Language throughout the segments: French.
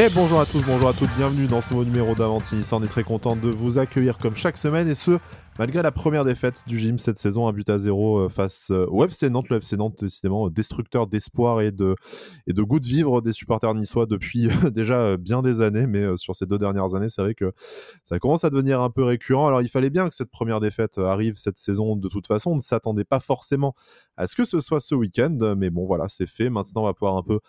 Et bonjour à tous, bonjour à toutes, bienvenue dans ce nouveau numéro d'Avanti. On est très content de vous accueillir comme chaque semaine et ce, malgré la première défaite du gym cette saison, un but à zéro euh, face euh, au FC Nantes. Le FC Nantes, décidément, euh, destructeur d'espoir et de, et de goût de vivre des supporters niçois depuis déjà bien des années. Mais sur ces deux dernières années, c'est vrai que ça commence à devenir un peu récurrent. Alors, il fallait bien que cette première défaite arrive cette saison de toute façon. On ne s'attendait pas forcément à ce que ce soit ce week-end. Mais bon, voilà, c'est fait. Maintenant, on va pouvoir un peu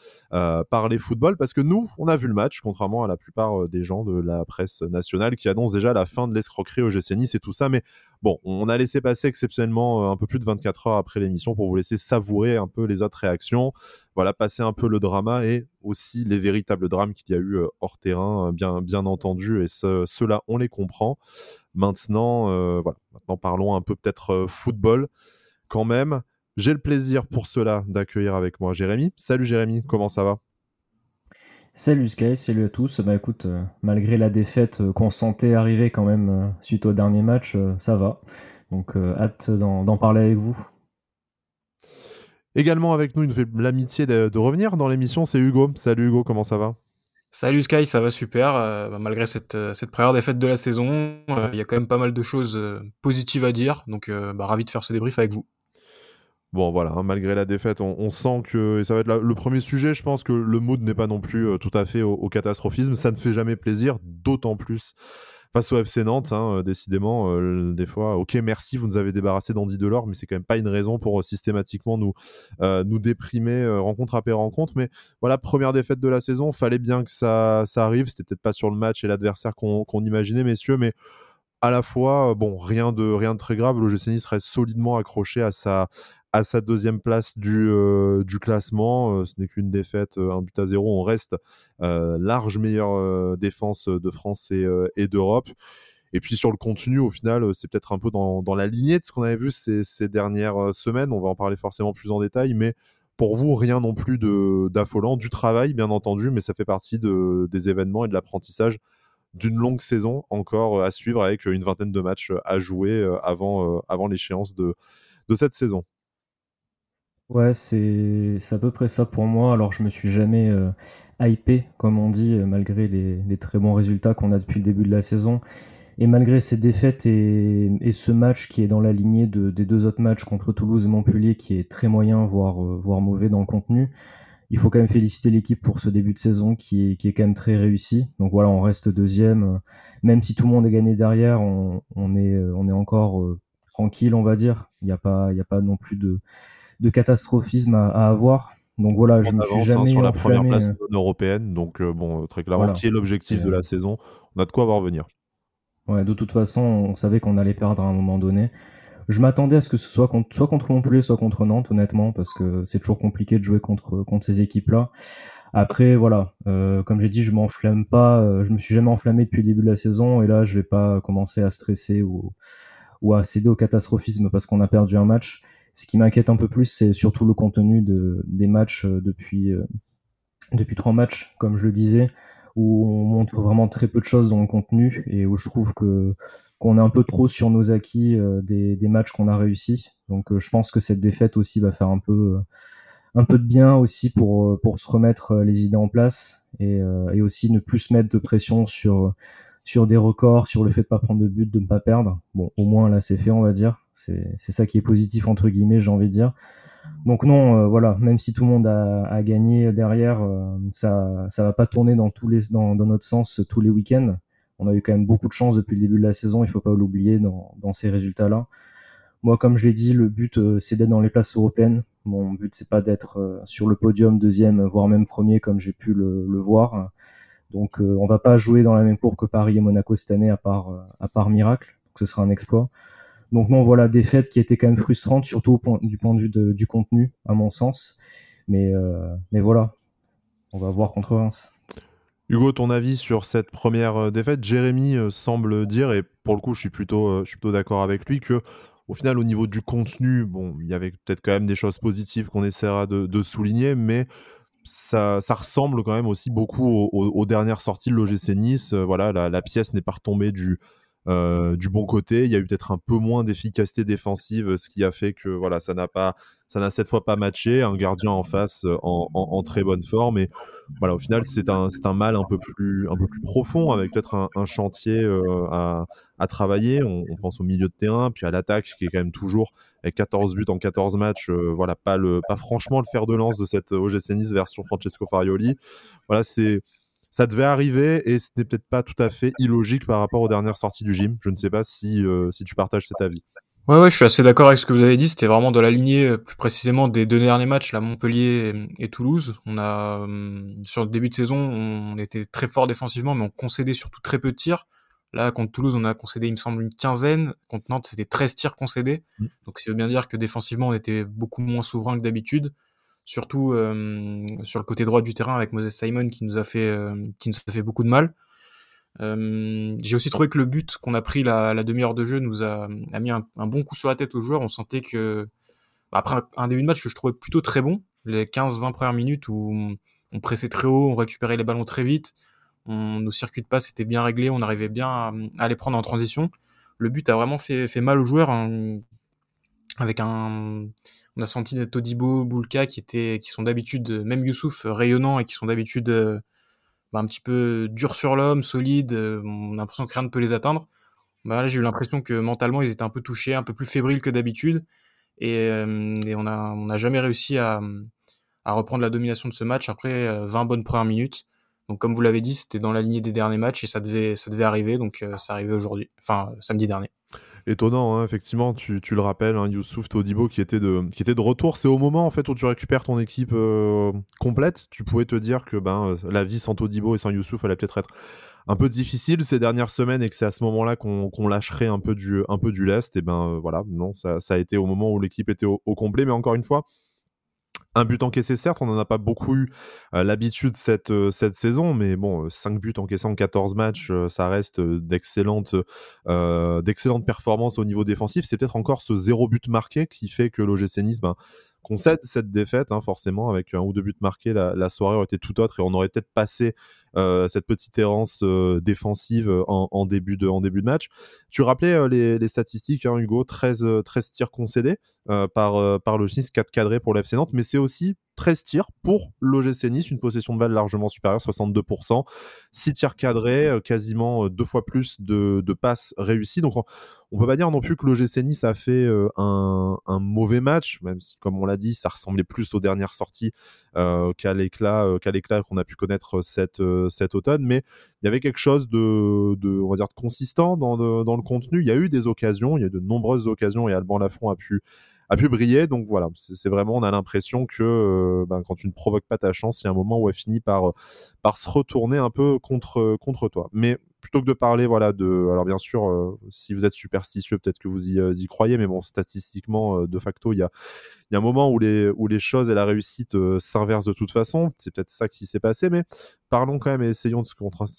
parler football parce que nous, on a vu le match, contrairement à la plupart des gens de la presse nationale qui annoncent déjà la fin de l'escroquerie au GC Nice et tout ça. Mais Bon, on a laissé passer exceptionnellement euh, un peu plus de 24 heures après l'émission pour vous laisser savourer un peu les autres réactions. Voilà, passer un peu le drama et aussi les véritables drames qu'il y a eu euh, hors terrain, euh, bien, bien entendu. Et ceux-là, on les comprend. Maintenant, voilà, maintenant parlons un peu peut-être football quand même. J'ai le plaisir pour cela d'accueillir avec moi Jérémy. Salut Jérémy, comment ça va? Salut Sky, salut à tous. Bah écoute, euh, malgré la défaite euh, qu'on sentait arriver quand même euh, suite au dernier match, ça va. Donc hâte d'en parler avec vous. Également avec nous, il nous fait l'amitié de, revenir dans l'émission, c'est Hugo. Salut Hugo, comment ça va? Salut Sky, ça va super. Bah, malgré cette, cette, première défaite de la saison, il y a quand même pas mal de choses positives à dire. Donc bah, ravi de faire ce débrief avec vous. Bon, voilà, hein, malgré la défaite, on, sent que, et ça va être le premier sujet, je pense que le mood n'est pas non plus euh, tout à fait au, catastrophisme. Ça ne fait jamais plaisir, d'autant plus face au FC Nantes, hein, euh, décidément, euh, des fois, ok, merci, vous nous avez débarrassé d'Andy Delors, mais c'est quand même pas une raison pour systématiquement nous, nous déprimer rencontre après rencontre. Mais voilà, première défaite de la saison, fallait bien que ça, ça arrive. C'était peut-être pas sur le match et l'adversaire qu'on imaginait, messieurs, mais à la fois, bon, rien de, rien de très grave. Le GC Nice reste solidement accroché à sa, à sa deuxième place du, euh, classement. Euh, ce n'est qu'une défaite, euh, un but à zéro. On reste large meilleure défense de France et, d'Europe. Et puis sur le contenu, au final, c'est peut-être un peu dans, la lignée de ce qu'on avait vu ces, dernières semaines. On va en parler forcément plus en détail, mais pour vous, rien non plus d'affolant. Du travail, bien entendu, mais ça fait partie de, des événements et de l'apprentissage d'une longue saison encore à suivre avec une vingtaine de matchs à jouer avant, l'échéance de cette saison. Ouais, c'est à peu près ça pour moi. Alors, je me suis jamais euh, hypé, comme on dit, euh, malgré les, très bons résultats qu'on a depuis le début de la saison. Et malgré ces défaites et, ce match qui est dans la lignée des deux autres matchs contre Toulouse et Montpellier, qui est très moyen, voire, euh, voire mauvais dans le contenu, il faut quand même féliciter l'équipe pour ce début de saison qui est, qui est quand même très réussi. Donc voilà, on reste deuxième. Même si tout le monde est gagné derrière, on, est, on est encore tranquille, on va dire. Il n'y a, pas, a pas non plus de de catastrophisme à, avoir. Donc voilà, je me suis hein, jamais sur la première place euh. européenne. Donc euh, bon, très clairement, qui est l'objectif de la saison? On a de quoi voir venir. Ouais, de toute façon, on savait qu'on allait perdre à un moment donné. Je m'attendais à ce que ce soit contre, soit contre Montpellier, soit contre Nantes, honnêtement, parce que c'est toujours compliqué de jouer contre, contre ces équipes-là. Après, voilà, euh, comme j'ai dit, je m'enflamme pas, je me suis jamais enflammé depuis le début de la saison, et là, je vais pas commencer à stresser ou, ou à céder au catastrophisme parce qu'on a perdu un match. Ce qui m'inquiète un peu plus, c'est surtout le contenu de, des matchs euh, depuis, euh, depuis trois matchs, comme je le disais, où on montre vraiment très peu de choses dans le contenu et où je trouve que qu'on est un peu trop sur nos acquis euh, des, des, matchs qu'on a réussi. Donc je pense que cette défaite aussi va faire un peu un peu de bien aussi pour pour se remettre les idées en place et, et aussi ne plus se mettre de pression sur sur des records, sur le fait de pas prendre de but, de ne pas perdre. Bon, au moins là c'est fait, on va dire. C'est ça qui est positif entre guillemets, j'ai envie de dire. Donc non, euh, voilà, même si tout le monde a, gagné derrière, euh, ça ça va pas tourner dans tous les dans, dans notre sens tous les week-ends. On a eu quand même beaucoup de chance depuis le début de la saison, il faut pas l'oublier dans, dans ces résultats-là. Moi, comme je l'ai dit, le but euh, c'est d'être dans les places européennes. Mon but c'est pas d'être sur le podium deuxième, voire même premier comme j'ai pu le voir. Donc on va pas jouer dans la même cour que Paris et Monaco cette année à part part miracle. Donc ce sera un exploit. Donc non, voilà, défaite qui était quand même frustrante, surtout du point de vue du contenu, à mon sens. Mais, euh, mais voilà, on va voir contre Reims. Hugo, ton avis sur cette première euh, défaite? Jérémy euh, semble dire, et pour le coup, je suis plutôt, d'accord avec lui, que au final, au niveau du contenu, bon, il y avait peut-être quand même des choses positives qu'on essaiera de, souligner, mais ça, ressemble quand même aussi beaucoup aux, dernières sorties de l'OGC Nice. voilà, la, la pièce n'est pas retombée du, euh, du bon côté. Il y a eu peut-être un peu moins d'efficacité défensive, ce qui a fait que voilà, ça n'a pas ça n'a cette fois pas matché. Un gardien en face en, très bonne forme. Et voilà, au final, c'est un, un mal un peu plus, un peu plus profond, avec peut-être un, chantier à, à, travailler. On, pense au milieu de terrain, puis à l'attaque, qui est quand même toujours avec 14 buts en 14 matchs. voilà, pas, le, pas franchement le fer de lance de cette OGC Nice version Francesco Farioli. Voilà, c'est ça devait arriver et ce n'est peut-être pas tout à fait illogique par rapport aux dernières sorties du gym. Je ne sais pas si, si tu partages cet avis. Ouais, ouais, je suis assez d'accord avec ce que vous avez dit. C'était vraiment de la lignée, euh, plus précisément des deux derniers matchs, là, Montpellier et, Toulouse. On a, hum, sur le début de saison, on était très fort défensivement, mais on concédait surtout très peu de tirs. Là, contre Toulouse, on a concédé, il me semble, une quinzaine. Contre Nantes, c'était 13 tirs concédés. Mmh. Donc, ça veut bien dire que défensivement, on était beaucoup moins souverain que d'habitude. Surtout hum, sur le côté droit du terrain avec Moses Simon qui nous a fait, euh, qui nous a fait beaucoup de mal. Euh, j'ai aussi trouvé que le but qu'on a pris la, demi-heure de jeu nous a, mis un, bon coup sur la tête aux joueurs. On sentait que, bah, après un, début de match que je trouvais plutôt très bon, les 15-20 premières minutes où on, pressait très haut, on récupérait les ballons très vite, nos circuits de passe étaient bien réglés, on arrivait bien à, à, les prendre en transition. Le but a vraiment fait, mal aux joueurs. Hein, avec un, on a senti des Todibo, Boulka qui étaient, qui sont d'habitude, même Youssouf rayonnants et qui sont d'habitude euh, bah, un petit peu dur sur l'homme, solide, euh, on a l'impression que rien ne peut les atteindre. Bah, là, j'ai eu l'impression que mentalement, ils étaient un peu touchés, un peu plus fébriles que d'habitude. Et, euh, on n'a on a jamais réussi à, à, reprendre la domination de ce match après 20 euh, bonnes premières minutes. Donc, comme vous l'avez dit, c'était dans la lignée des derniers matchs et ça devait, ça devait arriver. Donc, ça arrivait aujourd'hui, enfin, samedi dernier étonnant, hein, effectivement, tu, le rappelles, hein, Youssouf Todibo qui était de, qui était de retour. C'est au moment en fait où tu récupères ton équipe euh, complète. Tu pouvais te dire que ben, euh, la vie sans Todibo et sans Youssouf allait peut-être être un peu difficile ces dernières semaines et que c'est à ce moment-là qu'on lâcherait un peu du, un peu du lest. Et ben euh, voilà, non, ça, a été au moment où l'équipe était au, complet. Mais encore une fois, un but encaissé, certes, on n'en a pas beaucoup eu l'habitude cette, cette saison, mais bon, 5 buts encaissés en 14 matchs, ça reste d'excellentes performances au niveau défensif. C'est peut-être encore ce zéro but marqué qui fait que l'OGC ben, concède cette défaite, hein, forcément, avec un ou deux buts marqués, la, soirée aurait été tout autre et on aurait peut-être passé euh, cette petite errance euh, défensive en, en, début de, match. Tu rappelais euh, les, les, statistiques, hein, Hugo, 13, 13 tirs concédés par, par le 6, 4 cadrés pour l'FC Nantes, mais c'est aussi 13 tirs pour l'OGC Nice, une possession de balle largement supérieure, 62%, 6 tirs cadrés, quasiment deux fois plus de, passes réussies. Donc on, on peut pas dire non plus que l'OGC Nice a fait euh, un, mauvais match, même si, comme on l'a dit, ça ressemblait plus aux dernières sorties euh, qu'à l'éclat euh, l'éclat qu'on a pu connaître cet, cet automne. Mais il y avait quelque chose de, on va dire, de consistant dans dans le contenu. Il y a eu des occasions, il y a eu de nombreuses occasions et Alban Lafont a pu a pu briller. Donc voilà, c'est vraiment, on a l'impression que ben, quand tu ne provoques pas ta chance, il y a un moment où elle finit par, par se retourner un peu contre, contre toi. Mais plutôt que de parler, voilà, de. Alors, bien sûr, euh, si vous êtes superstitieux, peut-être que vous y, euh, croyez, mais bon, statistiquement, euh, de facto, il y a, y a un moment où les, où les choses et la réussite s'inversent de toute façon. C'est peut-être ça qui s'est passé, mais parlons quand même et essayons de se,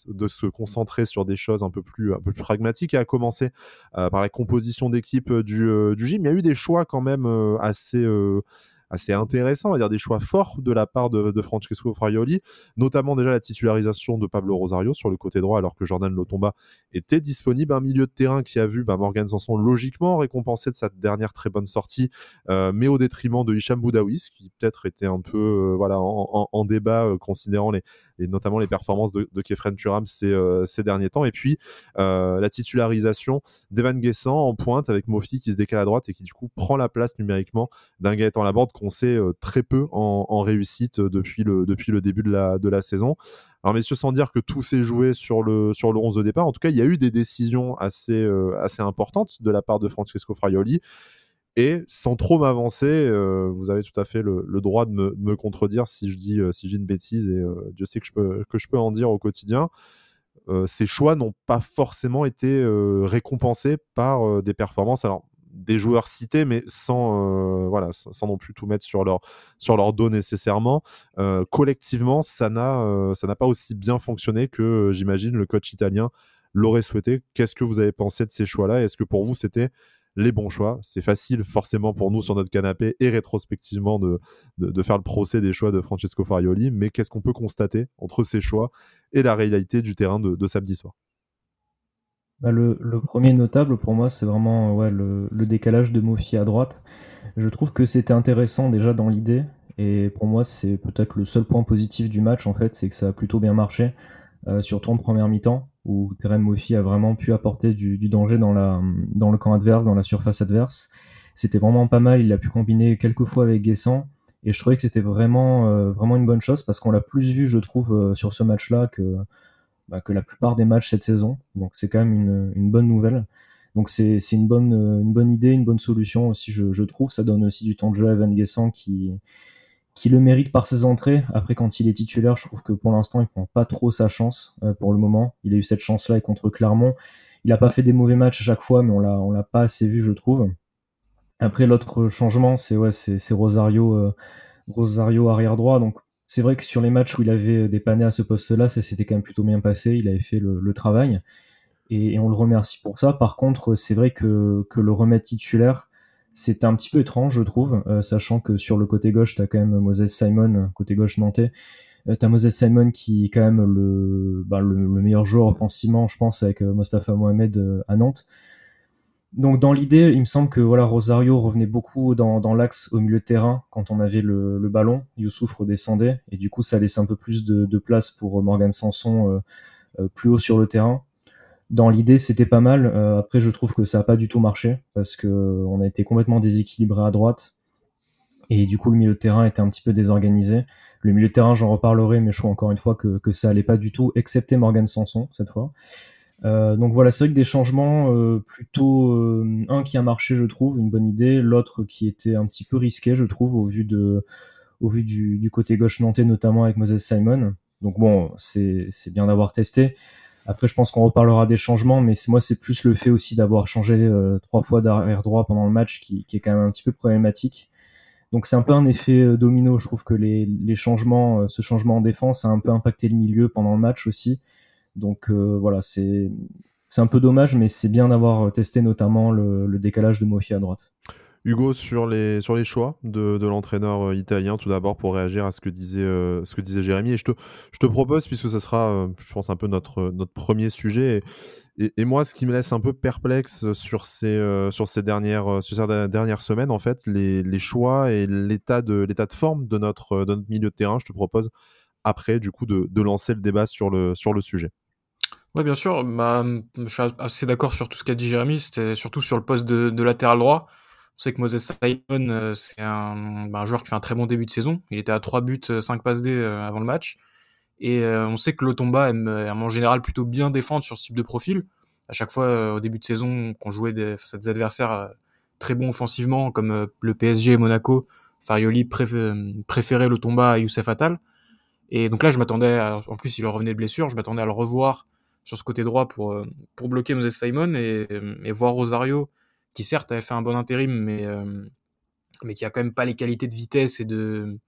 de se, concentrer sur des choses un peu plus, un peu plus pragmatiques, et à commencer par la composition d'équipe du, du gym. Il y a eu des choix quand même assez assez intéressant, on va dire des choix forts de la part de, Francesco Fraioli, notamment déjà la titularisation de Pablo Rosario sur le côté droit alors que Jordan Lotomba était disponible, un milieu de terrain qui a vu bah, Morgan Sanson logiquement récompensé de sa dernière très bonne sortie, euh, mais au détriment de Hicham Boudaoui, qui peut-être était un peu euh, voilà en, en, débat euh, considérant les, et notamment les performances de, de Kefren Turam ces, euh, ces, derniers temps. Et puis euh, la titularisation d'Evan Guessant en pointe avec Mofi qui se décale à droite et qui du coup prend la place numériquement d'un Gaëtan Laborde qu'on sait euh, très peu en, réussite depuis le, depuis le début de la, de la saison. Alors messieurs, sans dire que tout s'est joué sur le, sur le 11 de départ, en tout cas, il y a eu des décisions assez, assez importantes de la part de Francesco Fraioli. Et sans trop m'avancer, euh, vous avez tout à fait le, droit de me, contredire si je dis, euh, si j'ai une bêtise, et euh, Dieu sait que je, peux, que je peux en dire au quotidien. ces choix n'ont pas forcément été récompensés par des performances. Alors, des joueurs cités, mais sans, voilà, sans non plus tout mettre sur leur, sur leur dos nécessairement. collectivement, ça n'a ça n'a pas aussi bien fonctionné que j'imagine le coach italien l'aurait souhaité. Qu'est-ce que vous avez pensé de ces choix-là? Est-ce que pour vous, c'était les bons choix. C'est facile forcément pour nous sur notre canapé et rétrospectivement de, faire le procès des choix de Francesco Farioli, mais qu'est-ce qu'on peut constater entre ces choix et la réalité du terrain de, samedi soir? Bah, le, premier notable pour moi, c'est vraiment ouais, le, décalage de Mofi à droite. Je trouve que c'était intéressant déjà dans l'idée. Et pour moi, c'est peut-être le seul point positif du match, en fait, c'est que ça a plutôt bien marché, euh, surtout en première mi-temps, où Terem Moffi a vraiment pu apporter du, danger dans, le camp adverse, dans la surface adverse. C'était vraiment pas mal, il a pu combiner quelques fois avec Guessant, et je trouvais que c'était vraiment, euh, vraiment une bonne chose, parce qu'on l'a plus vu, je trouve, euh, sur ce match-là que, bah, que la plupart des matchs cette saison. Donc c'est quand même une, bonne nouvelle. Donc c'est une bonne, une bonne idée, une bonne solution aussi, je, je trouve. Ça donne aussi du temps de jeu à Van Guessant qui, qui le mérite par ses entrées. Après, quand il est titulaire, je trouve que pour l'instant, il prend pas trop sa chance euh, pour le moment. Il a eu cette chance-là et contre Clermont. Il a pas fait des mauvais matchs à chaque fois, mais on l'a, on l'a pas assez vu, je trouve. Après, l'autre changement, c'est ouais, c'est, Rosario, euh, Rosario arrière droit. Donc, c'est vrai que sur les matchs où il avait dépanné à ce poste-là, ça s'était quand même plutôt bien passé. Il avait fait le, travail et, et, on le remercie pour ça. Par contre, c'est vrai que, que le remettre titulaire, c'était un petit peu étrange, je trouve, euh, sachant que sur le côté gauche, tu as quand même Moses Simon, côté gauche nantais. Euh, tu as Moses Simon qui est quand même le, bah, le, meilleur joueur offensivement, je pense, avec euh, Mostafa Mohamed à Nantes. Donc dans l'idée, il me semble que voilà Rosario revenait beaucoup dans, dans l'axe au milieu de terrain quand on avait le, le, ballon. Youssouf redescendait et du coup ça laissait un peu plus de, de place pour Morgan Sanson plus haut sur le terrain dans l'idée, c'était pas mal. Euh, après, je trouve que ça a pas du tout marché parce que on a été complètement déséquilibré à droite et du coup le milieu de terrain était un petit peu désorganisé. Le milieu de terrain, j'en reparlerai, mais je trouve encore une fois que, ça allait pas du tout, excepté Morgan Sanson cette fois. Euh, donc voilà, c'est vrai que des changements euh, plutôt un qui a marché, je trouve, une bonne idée, l'autre qui était un petit peu risqué, je trouve, au vu de au vu du, du côté gauche nantais, notamment avec Moses Simon. Donc bon, c'est bien d'avoir testé. Après, je pense qu'on reparlera des changements, mais moi, c'est plus le fait aussi d'avoir changé euh, trois fois d'arrière droit pendant le match qui, est quand même un petit peu problématique. Donc, c'est un peu un effet euh, domino. Je trouve que les, changements, euh, ce changement en défense a un peu impacté le milieu pendant le match aussi. Donc, voilà, c'est c'est un peu dommage, mais c'est bien d'avoir testé notamment le, le décalage de Mofi à droite. Hugo, sur les, sur les choix de, de l'entraîneur euh, italien, tout d'abord pour réagir à ce que disait, euh, ce que disait Jérémy. Et je te, je te propose, puisque ce sera, euh, je pense, un peu notre, notre premier sujet. Et, et, moi, ce qui me laisse un peu perplexe sur ces, sur ces, dernières, sur ces dernières semaines, en fait, les, les choix et l'état de, de forme de notre, de notre milieu de terrain, je te propose après, du coup, de, de lancer le débat sur le, sur le sujet. Oui, bien sûr. Bah, je suis assez d'accord sur tout ce qu'a dit Jérémy. C'était surtout sur le poste de, de latéral droit. On sait que Moses Simon, euh, c'est un, bah, un, joueur qui fait un très bon début de saison. Il était à 3 buts, 5 euh, passes D euh, avant le match. Et on sait que Lotomba aime, en général plutôt bien défendre sur ce type de profil. À chaque fois, au début de saison, qu'on jouait des, face à des adversaires très bons offensivement, comme le PSG et Monaco, Farioli préférait Lotomba à Youssef Attal. Et donc là, je m'attendais, en plus, il revenait de blessure, je m'attendais à le revoir sur ce côté droit pour, pour bloquer Moses Simon et voir Rosario qui certes avait fait un bon intérim, mais, euh, mais qui a quand même pas les qualités de vitesse et de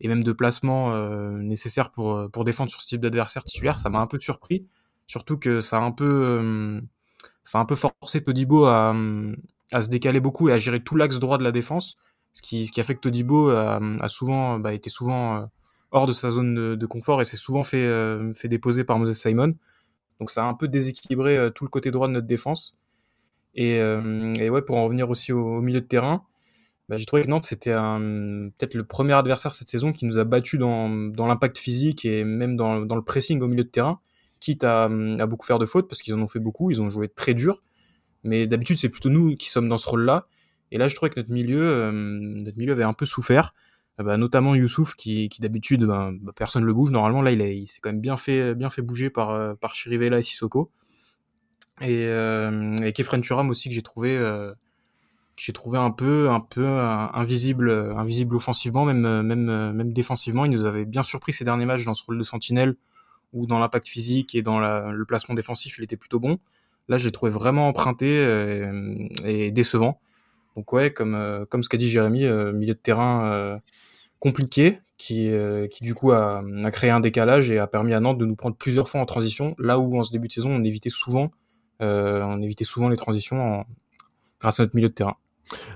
et même de placement euh, nécessaires pour, pour défendre sur ce type d'adversaire titulaire, ça m'a un peu surpris. Surtout que ça a un peu, euh, ça a un peu forcé Todibo à, à se décaler beaucoup et à gérer tout l'axe droit de la défense. Ce qui, ce qui a fait que Todibo a, souvent, bah, été souvent hors de sa zone de, de confort et s'est souvent fait, fait déposer par Moses Simon. Donc ça a un peu déséquilibré tout le côté droit de notre défense. Et, euh, et, ouais, pour en revenir aussi au, milieu de terrain, bah, j'ai trouvé que Nantes c'était peut-être le premier adversaire cette saison qui nous a battu dans, l'impact physique et même dans, le pressing au milieu de terrain, quitte à, beaucoup faire de fautes parce qu'ils en ont fait beaucoup, ils ont joué très dur. Mais d'habitude c'est plutôt nous qui sommes dans ce rôle-là. Et là je trouvais que notre milieu, euh, notre milieu avait un peu souffert. Bah, notamment Youssouf qui, d'habitude bah, bah, personne le bouge normalement là il, s'est quand même bien fait bouger par euh, par Chirivella et Sissoko et, euh, et Kefren Turam aussi que j'ai trouvé euh, que j'ai trouvé un peu un peu invisible invisible offensivement même même même défensivement. Il nous avait bien surpris ces derniers matchs dans ce rôle de sentinelle ou dans l'impact physique et dans le placement défensif il était plutôt bon. Là je l'ai trouvé vraiment emprunté euh, et, décevant. Donc ouais comme euh, comme ce qu'a dit Jérémy euh, milieu de terrain compliqué qui qui du coup a, a créé un décalage et a permis à Nantes de nous prendre plusieurs fois en transition. Là où en ce début de saison on évitait souvent euh, on évitait souvent les transitions grâce à notre milieu de terrain.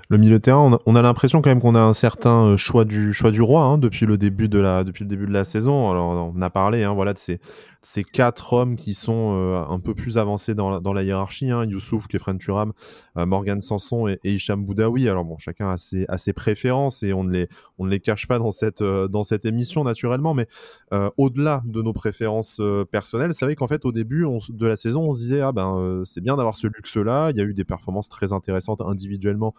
Le milieu de terrain, on a, l'impression quand même qu'on a un certain euh, choix du choix du roi hein, depuis le début de la depuis le début de la saison. Alors on a parlé hein, voilà de ces ces quatre hommes qui sont euh, un peu plus avancés dans la, hiérarchie, hein, Youssouf, Kefren Turam, euh, Morgan Sanson et, Hicham Boudaoui. Alors bon, chacun a ses, préférences et on ne les, cache pas dans cette, euh, émission naturellement, mais au-delà de nos préférences personnelles, c'est vrai qu'en fait au début de la saison, on se disait ah ben c'est bien d'avoir ce luxe-là. Il y a eu des performances très intéressantes individuellement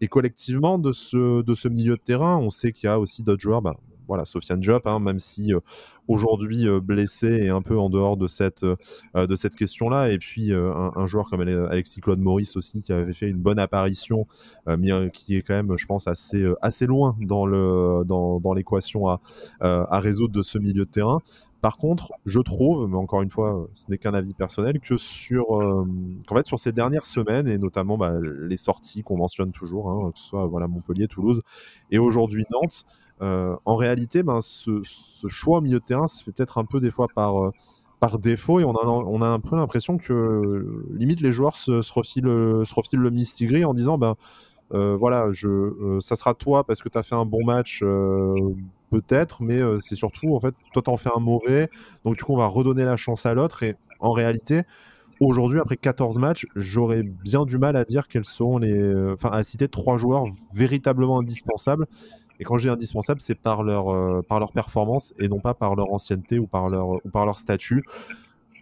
et collectivement de ce, de ce milieu de terrain. On sait qu'il y a aussi d'autres joueurs. Ben, voilà, Sofiane Diop, hein, même si euh, aujourd'hui euh, blessé et un peu en dehors de cette, euh, de cette question-là. Et puis un, joueur comme Alexis Claude Maurice aussi, qui avait fait une bonne apparition, mais qui est quand même, je pense, assez, assez loin dans, le, dans, dans l'équation à, à résoudre de ce milieu de terrain. Par contre, je trouve, mais encore une fois, ce n'est qu'un avis personnel, que sur, qu'en fait, sur ces dernières semaines, et notamment bah, les sorties qu'on mentionne toujours, hein, que ce soit voilà, Montpellier, Toulouse et aujourd'hui Nantes, euh, en réalité, ben, ce, choix au milieu de terrain se fait peut-être un peu des fois par, euh, par défaut et on a, on a un peu l'impression que limite les joueurs se, refilent, se refilent le Mistigris en disant ben, euh, voilà, je, ça sera toi parce que tu as fait un bon match, peut-être, mais c'est surtout en fait, toi t'en fais un mauvais, donc du coup on va redonner la chance à l'autre et en réalité, aujourd'hui, après 14 matchs, j'aurais bien du mal à dire quels sont les. Enfin, à citer trois joueurs véritablement indispensables. Et quand je dis indispensable, c'est par leur, euh, par leur performance et non pas par leur ancienneté ou par leur, ou par leur statut.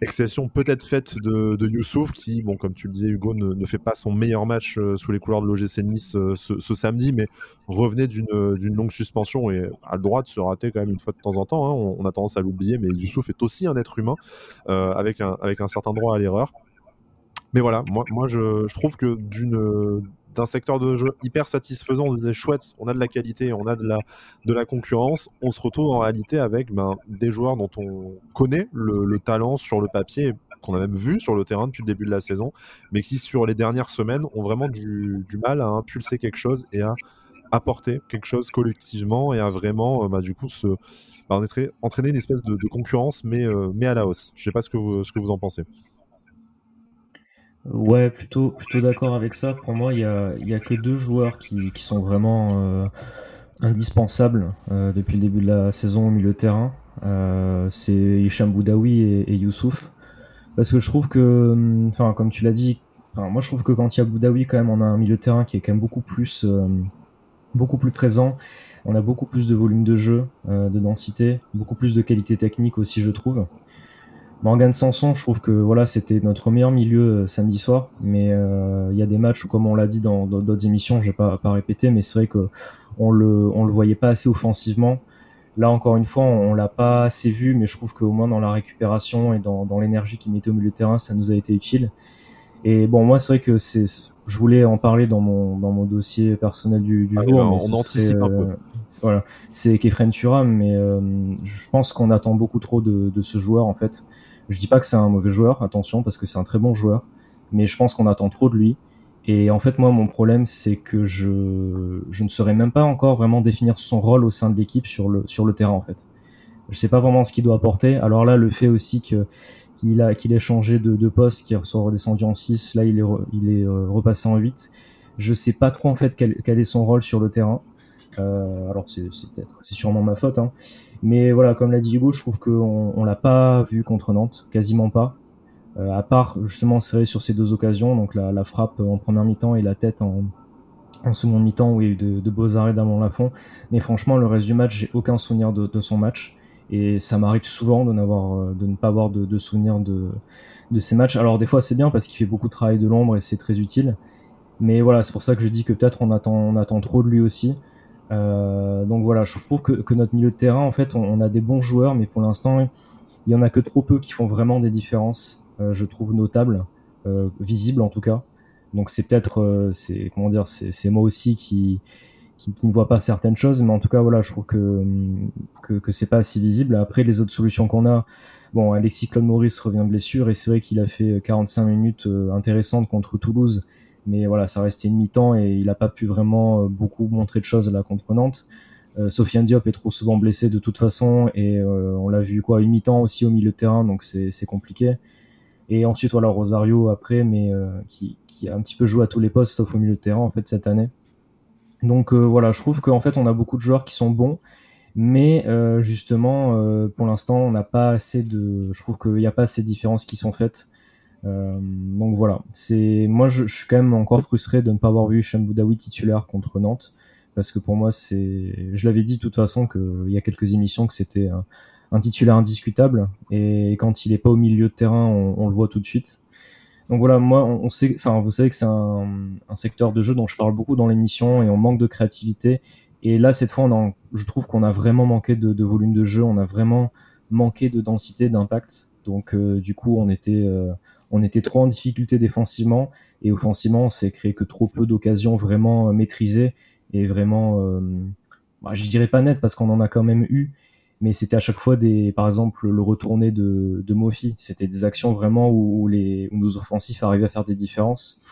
Exception peut-être faite de, de, Youssouf qui, bon, comme tu le disais, Hugo, ne, fait pas son meilleur match euh, sous les couleurs de l'OGC Nice euh, ce, samedi, mais revenait d'une longue suspension et a le droit de se rater quand même une fois de temps en temps. Hein. On, a tendance à l'oublier, mais Youssouf est aussi un être humain avec, un, avec un certain droit à l'erreur. Mais voilà, moi, moi je, je trouve que d'une d'un secteur de jeu hyper satisfaisant, on disait chouette, on a de la qualité, on a de la, concurrence, on se retrouve en réalité avec ben, des joueurs dont on connaît le, talent sur le papier, qu'on a même vu sur le terrain depuis le début de la saison, mais qui sur les dernières semaines ont vraiment du, mal à impulser quelque chose et à apporter quelque chose collectivement et à vraiment bah, du coup bah, entraîner une espèce de, concurrence mais, euh, mais à la hausse. Je ne sais pas ce que vous en pensez. Ouais, plutôt, plutôt d'accord avec ça. Pour moi, il y a, y a que deux joueurs qui, qui sont vraiment euh, indispensables euh, depuis le début de la saison au milieu de terrain. Euh, c'est Hicham Boudaoui et, Youssouf. Parce que je trouve que, hum, enfin, comme tu l'as dit, moi je trouve que quand il y a Boudaoui, quand même, on a un milieu de terrain qui est quand même beaucoup plus, beaucoup plus présent. On a beaucoup plus de volume de jeu, de densité, beaucoup plus de qualité technique aussi, je trouve. Morgan Sanson, je trouve que voilà, c'était notre meilleur milieu euh, samedi soir, mais euh, il y a des matchs où, comme on l'a dit dans d'autres émissions, je vais pas, pas répéter, mais c'est vrai que on le, on le voyait pas assez offensivement. Là, encore une fois, on, l'a pas assez vu, mais je trouve qu'au moins dans la récupération et dans, dans l'énergie qu'il mettait au milieu de terrain, ça nous a été utile. Et bon, moi, c'est vrai que c'est, je voulais en parler dans mon, dans mon dossier personnel du, du ah, jour, mais on anticipe un peu. Euh, voilà, c'est Kefren Turam, mais je pense qu'on attend beaucoup trop de, de ce joueur en fait. Je dis pas que c'est un mauvais joueur, attention, parce que c'est un très bon joueur, mais je pense qu'on attend trop de lui. Et en fait, moi, mon problème, c'est que je, je ne saurais même pas encore vraiment définir son rôle au sein de l'équipe sur le, sur le terrain, en fait. Je sais pas vraiment ce qu'il doit apporter. Alors là, le fait aussi que qu'il a qu'il ait changé de, de poste, qu'il soit redescendu en 6, là il est il est euh, repassé en 8. Je sais pas trop en fait quel, quel est son rôle sur le terrain. Euh, alors c'est peut-être c'est sûrement ma faute, hein. Mais voilà, comme l'a dit Hugo, je trouve qu'on on l'a pas vu contre Nantes, quasiment pas. Euh, à part justement serré sur ces deux occasions, donc la, frappe en première mi-temps et la tête en, seconde mi-temps où il y a eu de, beaux arrêts d'Amon Lafont. Mais franchement, le reste du match, j'ai aucun souvenir de, son match. Et ça m'arrive souvent de, euh, ne pas avoir de, souvenir de, de matchs. Alors des fois c'est bien parce qu'il fait beaucoup de travail de l'ombre et c'est très utile. Mais voilà, c'est pour ça que je dis que peut-être on attend trop de lui aussi. Euh, donc voilà, je trouve que, notre milieu de terrain, en fait, on, a des bons joueurs, mais pour l'instant, il y en a que trop peu qui font vraiment des différences, euh, je trouve notables, euh, visibles en tout cas. Donc c'est peut-être, c'est comment dire, c'est moi aussi qui, ne vois pas certaines choses, mais en tout cas voilà, je trouve que que, c'est pas assez visible. Après les autres solutions qu'on a, bon, Alexis Claude Maurice revient de blessure et c'est vrai qu'il a fait 45 minutes intéressantes contre Toulouse mais voilà, ça restait une mi-temps et il n'a pas pu vraiment euh, beaucoup montrer de choses là contre Nantes. Euh, Sofiane Diop est trop souvent blessé de toute façon et euh, on l'a vu quoi une mi-temps aussi au milieu de terrain donc c'est compliqué. Et ensuite voilà Rosario après mais qui, qui, a un petit peu joué à tous les postes sauf au milieu de terrain en fait cette année. Donc voilà, je trouve qu'en fait on a beaucoup de joueurs qui sont bons Mais justement, pour l'instant, on n'a pas assez de. Je trouve qu'il n'y a pas assez de différences qui sont faites. Donc voilà, c'est moi je, suis quand même encore frustré de ne pas avoir vu Hicham Boudaoui titulaire contre Nantes parce que pour moi c'est, je l'avais dit de toute façon qu'il y a quelques émissions que c'était un, titulaire indiscutable et quand il est pas au milieu de terrain, on, le voit tout de suite. Donc voilà, moi on, sait, enfin vous savez que c'est un, secteur de jeu dont je parle beaucoup dans l'émission et on manque de créativité. Et là cette fois, on je trouve qu'on a vraiment manqué de, volume de jeu, on a vraiment manqué de densité, d'impact. Donc euh, du coup, on était, euh, on était trop en difficulté défensivement et offensivement, on s'est créé que trop peu d'occasions vraiment maîtrisées et vraiment, euh, bah, je dirais pas net parce qu'on en a quand même eu, mais c'était à chaque fois des, par exemple, le retourné de, de Mofi. C'était des actions vraiment où, les, où nos offensifs arrivaient à faire des différences.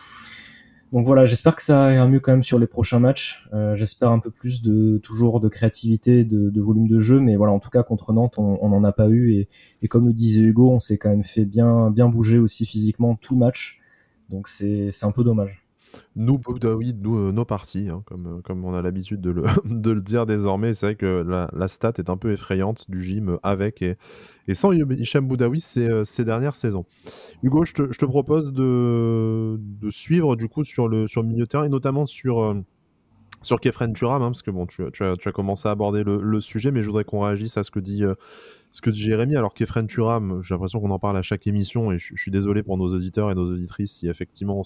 Donc voilà, j'espère que ça ira mieux quand même sur les prochains matchs. Euh, j'espère un peu plus de toujours de créativité, de, volume de jeu, mais voilà, en tout cas contre Nantes, on n'en a pas eu et, et, comme le disait Hugo, on s'est quand même fait bien bien bouger aussi physiquement tout match. Donc c'est un peu dommage. Nous, Boudaoui, nous, euh, nos parties, hein, comme, euh, comme on a l'habitude de le, de le dire désormais. C'est vrai que la, la stat est un peu effrayante du gym avec et, et sans Hicham Boudaoui ces, euh, ces dernières saisons. Hugo, je te, je te propose de, de suivre du coup sur le, sur le milieu de terrain et notamment sur, sur Kefren Turam, hein, parce que bon, tu, as, commencé à aborder le, sujet, mais je voudrais qu'on réagisse à ce que dit ce que Jérémy, alors qu'Efren Turam, j'ai l'impression qu'on en parle à chaque émission et je, suis désolé pour nos auditeurs et nos auditrices si effectivement on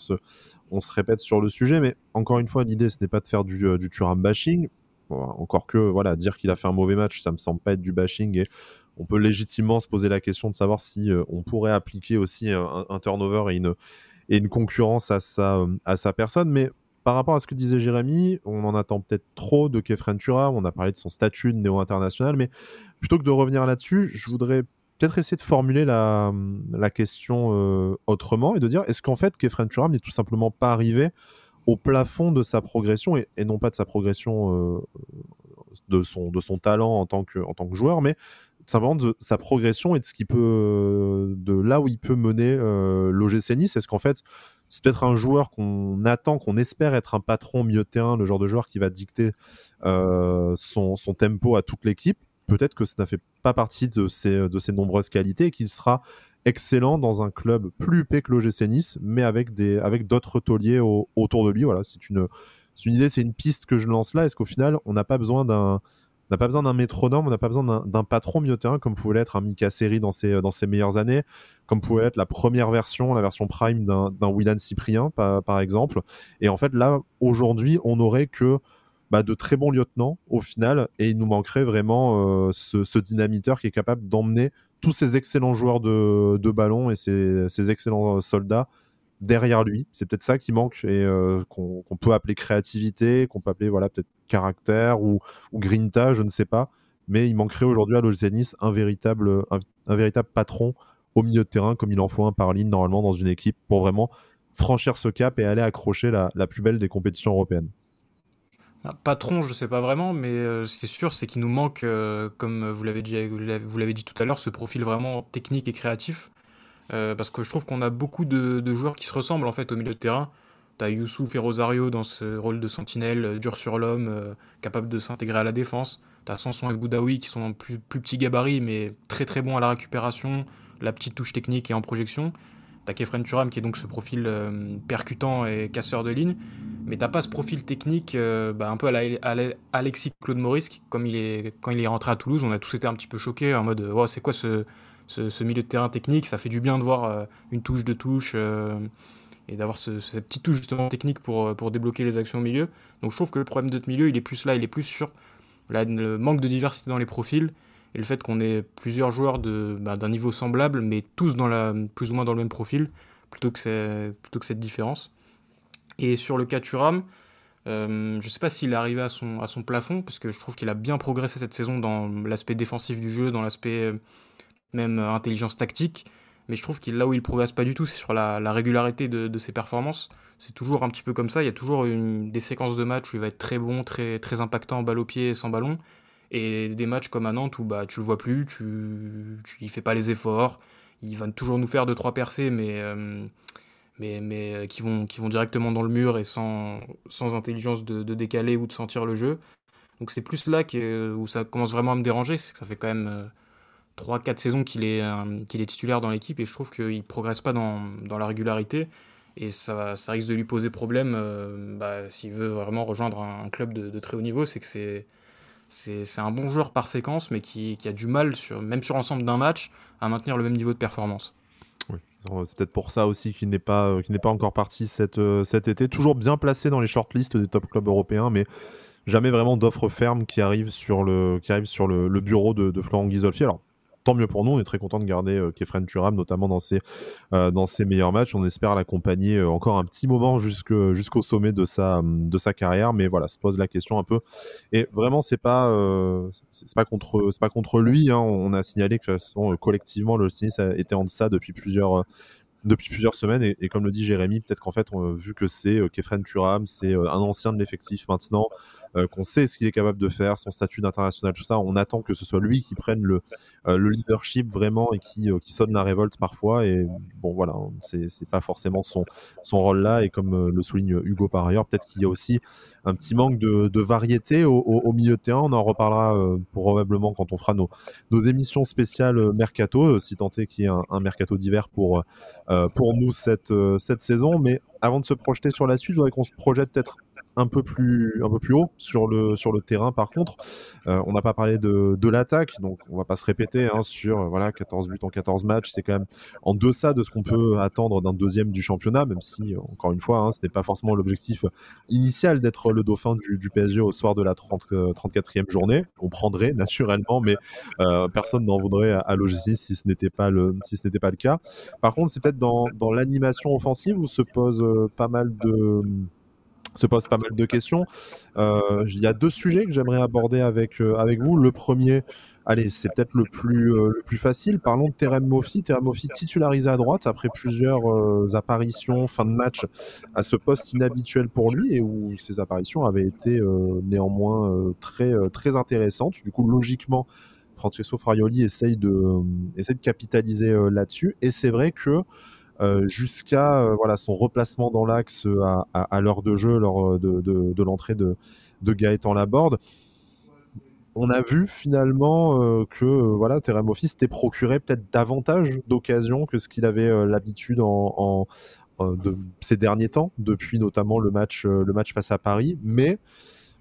se, répète sur le sujet, mais encore une fois, l'idée ce n'est pas de faire du, euh, Turam bashing. encore que, voilà, dire qu'il a fait un mauvais match, ça me semble pas être du bashing et on peut légitimement se poser la question de savoir si euh, on pourrait appliquer aussi un, turnover et une, concurrence à sa, euh, à sa personne, mais par rapport à ce que disait Jérémy, on en attend peut-être trop de Kefren Turam, on a parlé de son statut de néo-international, mais plutôt que de revenir là-dessus, je voudrais peut-être essayer de formuler la, question euh, autrement et de dire est-ce qu'en fait Kefren Turam n'est tout simplement pas arrivé au plafond de sa progression et, non pas de sa progression euh, de, son, de son talent en tant que, en tant que joueur, mais simplement de sa progression et de ce qui peut de là où il peut mener euh, l'OGC Nice. Est-ce qu'en fait c'est peut-être un joueur qu'on attend, qu'on espère être un patron milieu de terrain, le genre de joueur qui va dicter euh, son, tempo à toute l'équipe? Peut-être que ça n'a fait pas partie de ses, de ses nombreuses qualités et qu'il sera excellent dans un club plus huppé que l'OGC Nice, mais avec des avec d'autres tauliers autour de lui. Voilà, c'est une, une idée, c'est une piste que je lance là. Est-ce qu'au final, on n'a pas besoin d'un n'a pas besoin d'un métronome, on n'a pas besoin d'un patron milieu comme pouvait l'être un Mika Seri dans ses, meilleures années, comme pouvait être la première version, la version prime d'un Willan Cyprien, par, par, exemple. Et en fait, là, aujourd'hui, on n'aurait que bah, de très bons lieutenants au final, et il nous manquerait vraiment euh, ce, dynamiteur qui est capable d'emmener tous ces excellents joueurs de, de ballon et ces, excellents soldats derrière lui. C'est peut-être ça qui manque et euh, qu'on peut appeler créativité, qu'on peut appeler voilà peut-être caractère ou, grinta, je ne sais pas. Mais il manquerait aujourd'hui à l'OGC un véritable, un, véritable patron au milieu de terrain, comme il en faut un par ligne normalement dans une équipe, pour vraiment franchir ce cap et aller accrocher la, plus belle des compétitions européennes. Patron, je sais pas vraiment, mais euh, c'est sûr, c'est qu'il nous manque, euh, comme vous l'avez dit, vous l'avez dit tout à l'heure, ce profil vraiment technique et créatif. Euh, parce que je trouve qu'on a beaucoup de, joueurs qui se ressemblent en fait au milieu de terrain. T'as Youssouf et Rosario dans ce rôle de sentinelle, dur sur l'homme, capable de s'intégrer à la défense. T'as Sanson et Boudaoui qui sont plus, plus petits gabarits, mais très très bons à la récupération, la petite touche technique et en projection. T'as Kefren Turam qui est donc ce profil percutant et casseur de ligne mais t'as pas ce profil technique euh, bah, un peu à, Alexis Claude Maurice, comme il est, quand il est rentré à Toulouse, on a tous été un petit peu choqués en mode oh, c'est quoi ce, ce, milieu de terrain technique Ça fait du bien de voir euh, une touche de touche euh, et d'avoir ce, cette petite touche justement technique pour, pour débloquer les actions au milieu. Donc je trouve que le problème de notre milieu, il est plus là, il est plus sur le manque de diversité dans les profils et le fait qu'on ait plusieurs joueurs bah, d'un niveau semblable, mais tous dans la, plus ou moins dans le même profil, plutôt que, plutôt que cette différence. Et sur le cas Turam, euh, je ne sais pas s'il est arrivé à son, à son plafond, parce que je trouve qu'il a bien progressé cette saison dans l'aspect défensif du jeu, dans l'aspect euh, même euh, intelligence tactique. Mais je trouve qu'il là où il progresse pas du tout, c'est sur la, régularité de, ses performances. C'est toujours un petit peu comme ça. Il y a toujours des séquences de matchs où il va être très bon, très, très impactant, balle au pied, sans ballon. Et des matchs comme à Nantes où bah, tu le vois plus, tu, tu, il fait pas les efforts. Il va toujours nous faire deux trois percées, mais mais, mais euh, qui, vont, qui vont directement dans le mur et sans, sans intelligence de, de, décaler ou de sentir le jeu. Donc c'est plus là où ça commence vraiment à me déranger, c'est que ça fait quand même 3-4 saisons qu'il est, qu'il est titulaire dans l'équipe et je trouve qu'il progresse pas dans, dans la régularité. Et ça, ça risque de lui poser problème bah, s'il veut vraiment rejoindre un, club de, très haut niveau. C'est que c'est, c'est, un bon joueur par séquence, mais qui, qui, a du mal, sur, même sur l'ensemble d'un match, à maintenir le même niveau de performance. C'est peut-être pour ça aussi qu'il n'est pas, euh, n'est pas encore parti cet, euh, cet été. Toujours bien placé dans les shortlists des top clubs européens, mais jamais vraiment d'offres fermes qui arrivent sur le, qui arrivent sur le, bureau de, de Florent Ghisolfi. Alors, tant mieux pour nous. On est très content de garder euh, Kefren Turam, notamment dans ses, euh, dans ses meilleurs matchs. On espère l'accompagner euh, encore un petit moment jusqu'au sommet de sa, de sa carrière. Mais voilà, se pose la question un peu. Et vraiment, c'est pas, pas contre, pas contre lui. Hein. On a signalé que collectivement, le Stinis était en deçà depuis plusieurs depuis plusieurs semaines. Et, comme le dit Jérémy, peut-être qu'en fait, vu que c'est Kefren Turam, c'est un ancien de l'effectif maintenant, qu'on sait ce qu'il est capable de faire, son statut d'international, tout ça. On attend que ce soit lui qui prenne le, euh, le leadership vraiment et qui, euh, qui sonne la révolte parfois. Et bon, voilà, c'est pas forcément son, rôle là. Et comme le souligne Hugo par ailleurs, peut-être qu'il y a aussi un petit manque de, variété au, milieu de terrain. On en reparlera probablement quand on fera nos, émissions spéciales mercato, si tant est qu'il y ait un, mercato d'hiver pour, pour nous cette, cette saison. Mais avant de se projeter sur la suite, je voudrais qu'on se projette peut-être un peu plus, un peu plus haut sur le, sur le terrain. Par contre, euh, on n'a pas parlé de, de l'attaque, donc on va pas se répéter hein, sur euh, voilà 14 buts en 14 matchs. C'est quand même en deçà de ce qu'on peut attendre d'un deuxième du championnat, même si euh, encore une fois, hein, ce n'est pas forcément l'objectif initial d'être le dauphin du, du, PSG au soir de la 30, 34e journée. On prendrait naturellement, mais personne n'en voudrait à, à si ce n'était pas le si pas le cas. Par contre, c'est peut-être dans, dans l'animation offensive où se pose pas mal de se pose pas mal de questions. Euh, il y a deux sujets que j'aimerais aborder avec, euh, avec vous. Le premier, allez, c'est peut-être le plus, euh, le plus facile. Parlons de Terem Moffi. Terem Moffi titularisé à droite après plusieurs apparitions, fin de match, à ce poste inhabituel pour lui et où ses apparitions avaient été néanmoins très, très intéressantes. Du coup, logiquement, Francesco Farioli essaye de, essaye de capitaliser là-dessus. Et c'est vrai que jusqu'à euh, voilà son replacement dans l'axe euh, à, l'heure de jeu lors de, de, de l'entrée de, de Gaëtan Laborde. On a vu finalement que voilà Terem s'était procuré peut-être davantage d'occasions que ce qu'il avait l'habitude en, en de ces derniers temps, depuis notamment le match, le match face à Paris. Mais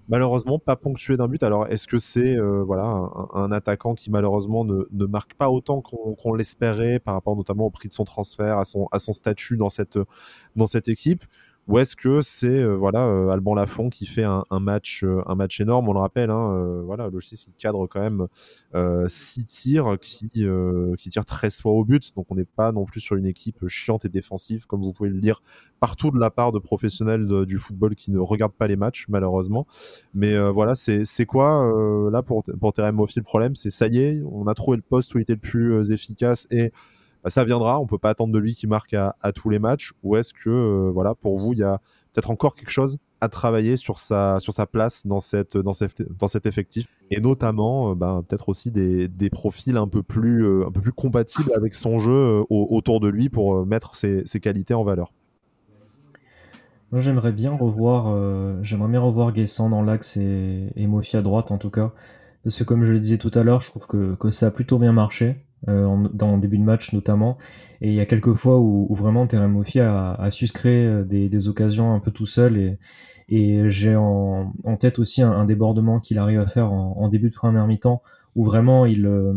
malheureusement pas ponctué d'un but. Alors est-ce que c'est euh, voilà un, attaquant qui malheureusement ne, ne marque pas autant qu'on l'espérait par rapport notamment au prix de son transfert, à son, à son statut dans cette, dans cette équipe? Ou est-ce que c'est euh, voilà euh, Alban Lafont qui fait un, un, match euh, un match énorme? On le rappelle, hein, euh, voilà, il cadre quand même 6 tirs qui qui tire 13 fois au but, donc on n'est pas non plus sur une équipe chiante et défensive comme vous pouvez le lire partout de la part de professionnels du football qui ne regardent pas les matchs malheureusement. Mais voilà, c'est c'est quoi là pour pour Terem Moffi le problème, c'est ça y est, on a trouvé le poste où il était le plus efficace et bah, ça viendra. On peut pas attendre de lui qui marque à, tous les matchs. Ou est-ce que, euh, voilà, pour vous, il y a peut-être encore quelque chose à travailler sur sa, sur sa place dans, cette, dans, cette, dans cet effectif? Et notamment euh, bah, peut-être aussi des, des, profils un peu plus, euh, un peu plus compatibles avec son jeu autour de lui pour mettre ses, ses, qualités en valeur. Moi j'aimerais bien revoir j'aimerais bien revoir Guessant dans l'axe et, et Mofi à droite en tout cas parce que comme je le disais tout à l'heure je trouve que, que ça a plutôt bien marché euh, dans le début de match notamment. Et il y a quelques fois où, vraiment Terem a, a, euh, des, occasions un peu tout seul et, j'ai en, tête aussi un, débordement qu'il arrive à faire en, début de première mi-temps où vraiment il, euh,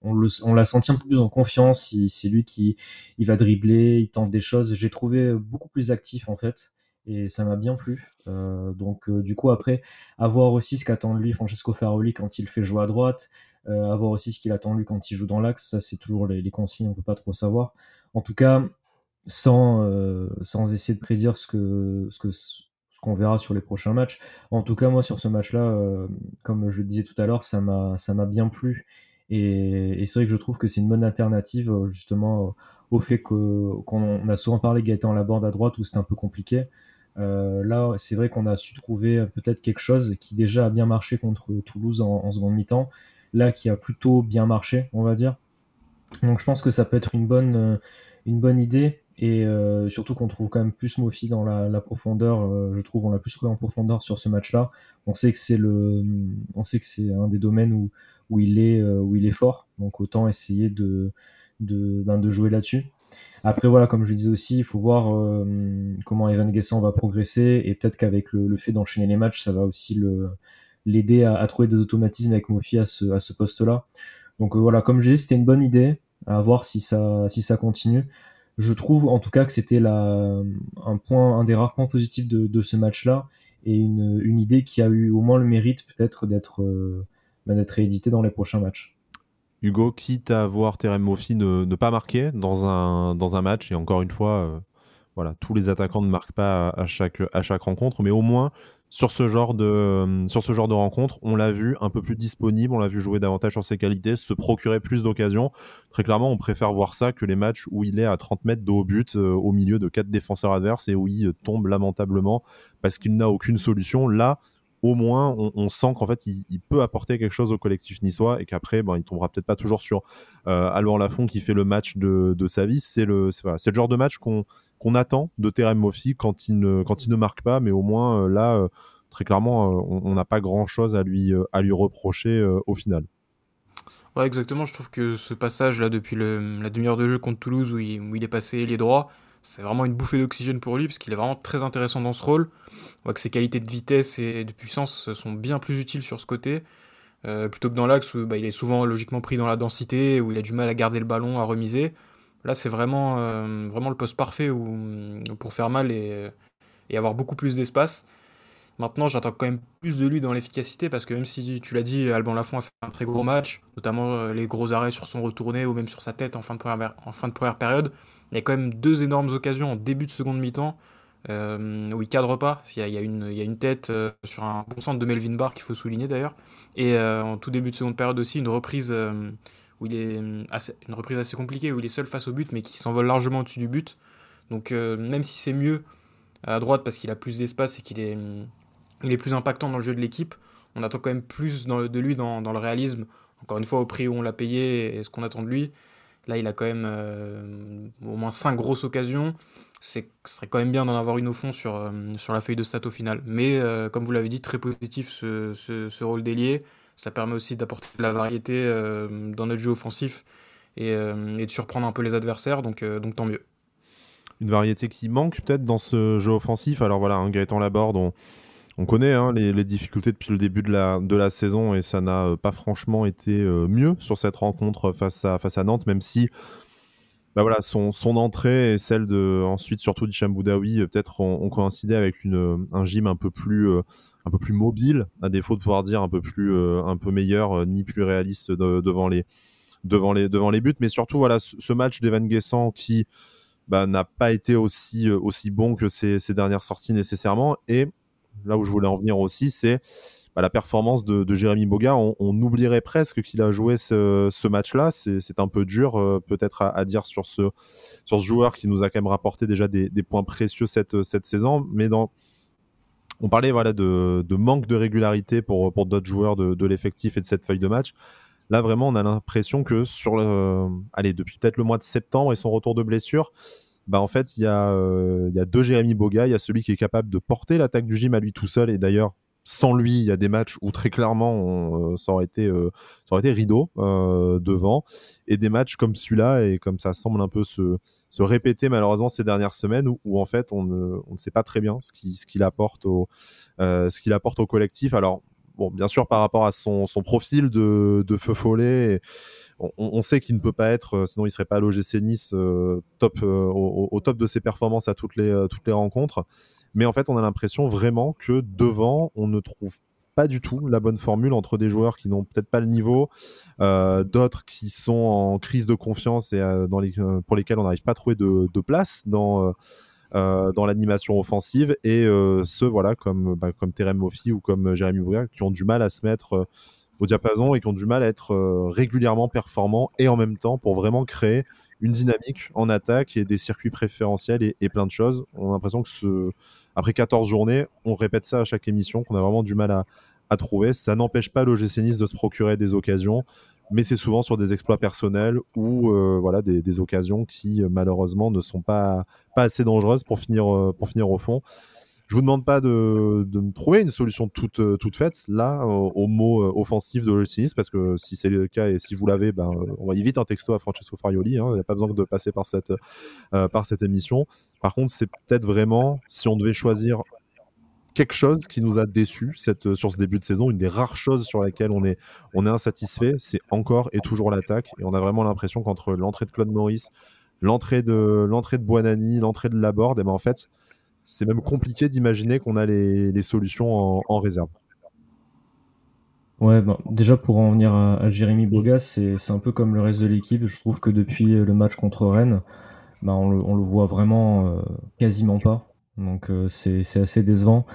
on, l'a senti un peu plus en confiance. C'est lui qui il va dribbler, il tente des choses. J'ai trouvé beaucoup plus actif en fait et ça m'a bien plu. Donc du coup après, avoir aussi ce qu'attend de lui Francesco Ferroli quand il fait jouer à droite, euh, avoir aussi ce qu'il attend lui quand il joue dans l'axe, ça c'est toujours les, consignes, on peut pas trop savoir. En tout cas, sans, euh, sans essayer de prédire ce que ce que qu'on verra sur les prochains matchs. En tout cas, moi sur ce match-là, euh, comme je le disais tout à l'heure, ça m'a ça m'a bien plu. Et, c'est vrai que je trouve que c'est une bonne alternative euh, justement au fait que qu'on a souvent parlé Gaëtan Laborde à droite où c'était un peu compliqué. Euh, là, c'est vrai qu'on a su trouver peut-être quelque chose qui déjà a bien marché contre Toulouse en seconde mi-temps là qui a plutôt bien marché, on va dire. Donc je pense que ça peut être une bonne, euh, une bonne idée. Et euh, surtout qu'on trouve quand même plus Mofi dans la, profondeur. Euh, je trouve on l'a plus trouvé en profondeur sur ce match-là. On sait que c'est le, on sait que c'est un des domaines où, où il est, où il est fort. Donc autant essayer de, de, ben, de jouer là-dessus. Après voilà, comme je disais aussi, il faut voir comment Evan Guessant va progresser et peut-être qu'avec le, fait d'enchaîner les matchs, ça va aussi le l'aider à, trouver des automatismes avec Mofi à ce, à ce poste-là. Donc voilà, comme je disais, c'était une bonne idée. À voir si ça, si ça continue je trouve en tout cas que c'était un point, un des rares points positifs de, ce match-là et une, idée qui a eu au moins le mérite peut-être d'être euh, bah, d'être réédité dans les prochains matchs. Hugo, quitte à voir Terem Moffi ne, pas marquer dans un, dans un match, et encore une fois, euh, voilà, tous les attaquants ne marquent pas à, chaque, à chaque rencontre, mais au moins sur ce genre de, euh, sur ce genre de rencontre, on l'a vu un peu plus disponible, on l'a vu jouer davantage sur ses qualités, se procurer plus d'occasions. Très clairement, on préfère voir ça que les matchs où il est à 30 mètres de haut but euh, au milieu de quatre défenseurs adverses et où il euh, tombe lamentablement parce qu'il n'a aucune solution. Là, au moins, on, sent qu'en fait, il, peut apporter quelque chose au collectif niçois et qu'après, ben, il tombera peut-être pas toujours sur euh, Lafont qui fait le match de, sa vie. C'est le, le genre de match qu'on qu'on attend de Terem Moffi quand il ne, marque pas, mais au moins euh, là, euh, très clairement, on n'a pas grand chose à lui, reprocher au final. Ouais, exactement. Je trouve que ce passage là depuis la demi-heure de jeu contre Toulouse où il, il est passé les droits, c'est vraiment une bouffée d'oxygène pour lui parce qu'il est vraiment très intéressant dans ce rôle. On voit que ses qualités de vitesse et de puissance sont bien plus utiles sur ce côté. Euh, plutôt que dans l'axe où bah, il est souvent logiquement pris dans la densité, où il a du mal à garder le ballon, à remiser. Là, c'est vraiment, euh, vraiment le poste parfait pour faire mal et, avoir beaucoup plus d'espace. Maintenant, j'attends quand même plus de lui dans l'efficacité parce que même si tu l'as dit, Alban Lafont a fait un très gros match, notamment euh, les gros arrêts sur son retourné ou même sur sa tête en fin de première, période. Il y a quand même deux énormes occasions en début de seconde mi-temps euh, où il cadre pas. Il y a, une, tête sur un bon centre de Melvin Barr qu'il faut souligner d'ailleurs. Et en tout début de seconde période aussi, une reprise où il est assez, une reprise assez compliquée où il est seul face au but mais qui s'envole largement au-dessus du but. Donc même si c'est mieux à droite parce qu'il a plus d'espace et qu'il est, il est plus impactant dans le jeu de l'équipe, on attend quand même plus de lui dans, le réalisme. Encore une fois, au prix où on l'a payé et ce qu'on attend de lui. Là, il a quand même euh, au moins 5 grosses occasions. Ce serait quand même bien d'en avoir une au fond sur, euh, sur la feuille de stat au final. Mais euh, comme vous l'avez dit, très positif ce, ce, rôle d'ailier. Ça permet aussi d'apporter de la variété dans notre jeu offensif et, et, de surprendre un peu les adversaires. Donc, donc tant mieux. Une variété qui manque peut-être dans ce jeu offensif. Alors voilà, un Gaëtan Laborde, on, on connaît hein, les, difficultés depuis le début de la, de la saison et ça n'a euh, pas franchement été euh, mieux sur cette rencontre face à, face à Nantes, même si bah voilà, son, son entrée et celle de ensuite surtout d'Hicham Boudaoui euh, peut-être ont, coïncidé avec une, un gym un peu plus un peu plus mobile, à défaut de pouvoir dire un peu plus un peu meilleur ni plus réaliste devant les devant les devant les buts, mais surtout voilà ce, match d'Evan Guessant qui bah, n'a pas été aussi aussi bon que ses, dernières sorties nécessairement et là où je voulais en venir aussi, c'est bah, la performance de, Jérémy Boga. On, oublierait presque qu'il a joué ce, match-là. C'est un peu dur, euh, peut-être, à, dire sur ce, sur ce joueur qui nous a quand même rapporté déjà des, points précieux cette, cette saison. Mais dans. On parlait voilà, de, manque de régularité pour, pour d'autres joueurs de, l'effectif et de cette feuille de match. Là, vraiment, on a l'impression que sur le, allez, depuis peut-être le mois de septembre et son retour de blessure, bah en fait, il y, a, euh, y a deux Jérémy Boga. Il y a celui qui est capable de porter l'attaque du gym à lui tout seul. Et d'ailleurs, sans lui, il y a des matchs où très clairement, euh, ça, aurait été, euh, ça aurait été rideau devant. Et des matchs comme celui-là, et comme ça semble un peu se, se répéter malheureusement ces dernières semaines, où, en fait, on ne, on ne, sait pas très bien ce qu'il ce qu'il apporte, au, ce qu'il apporte au collectif. Alors, bon, bien sûr, par rapport à son, son profil de, de feu follet. Et, on, sait qu'il ne peut pas être, euh, sinon il serait pas à l'OGC Nice euh, top, euh, au, top de ses performances à toutes les, toutes les rencontres. Mais en fait, on a l'impression vraiment que devant, on ne trouve pas du tout la bonne formule entre des joueurs qui n'ont peut-être pas le niveau, d'autres qui sont en crise de confiance et dans les, pour lesquels on n'arrive pas à trouver de, place dans, dans l'animation offensive, et ceux voilà, comme, bah, comme Terem Moffi ou comme Jérémy Bouga qui ont du mal à se mettre au diapason et qui ont du mal à être euh, régulièrement performants et en même temps pour vraiment créer une dynamique en attaque et des circuits préférentiels et, plein de choses. On a l'impression que ce... après 14 journées, on répète ça à chaque émission, qu'on a vraiment du mal à, trouver. Ça n'empêche pas l'OGC Nice de se procurer des occasions. mais c'est souvent sur des exploits personnels ou voilà des, occasions qui malheureusement ne sont pas, pas assez dangereuses pour finir, pour finir au fond. Je vous demande pas de, me trouver une solution toute, euh, toute faite là au, mot euh, offensif de l'Olsinis parce que si c'est le cas et si vous l'avez, ben, euh, on va vite un texto à Francesco Farioli. Hein, il n'y a pas besoin de passer par cette, par cette émission. Par contre, c'est peut-être vraiment si on devait choisir quelque chose qui nous a déçus cette, sur ce début de saison, une des rares choses sur lesquelles on est, on est insatisfait, c'est encore et toujours l'attaque. Et on a vraiment l'impression qu'entre l'entrée de Claude Maurice, l'entrée de, l'entrée de Buonani, l'entrée de Laborde, et ben en fait, c'est même compliqué d'imaginer qu'on a les, solutions en, réserve. Ouais, ben, déjà pour en venir à, Jérémy Bogas, c'est un peu comme le reste de l'équipe. Je trouve que depuis le match contre Rennes, ben, on, le, voit vraiment euh, quasiment pas. Donc euh, c'est assez décevant.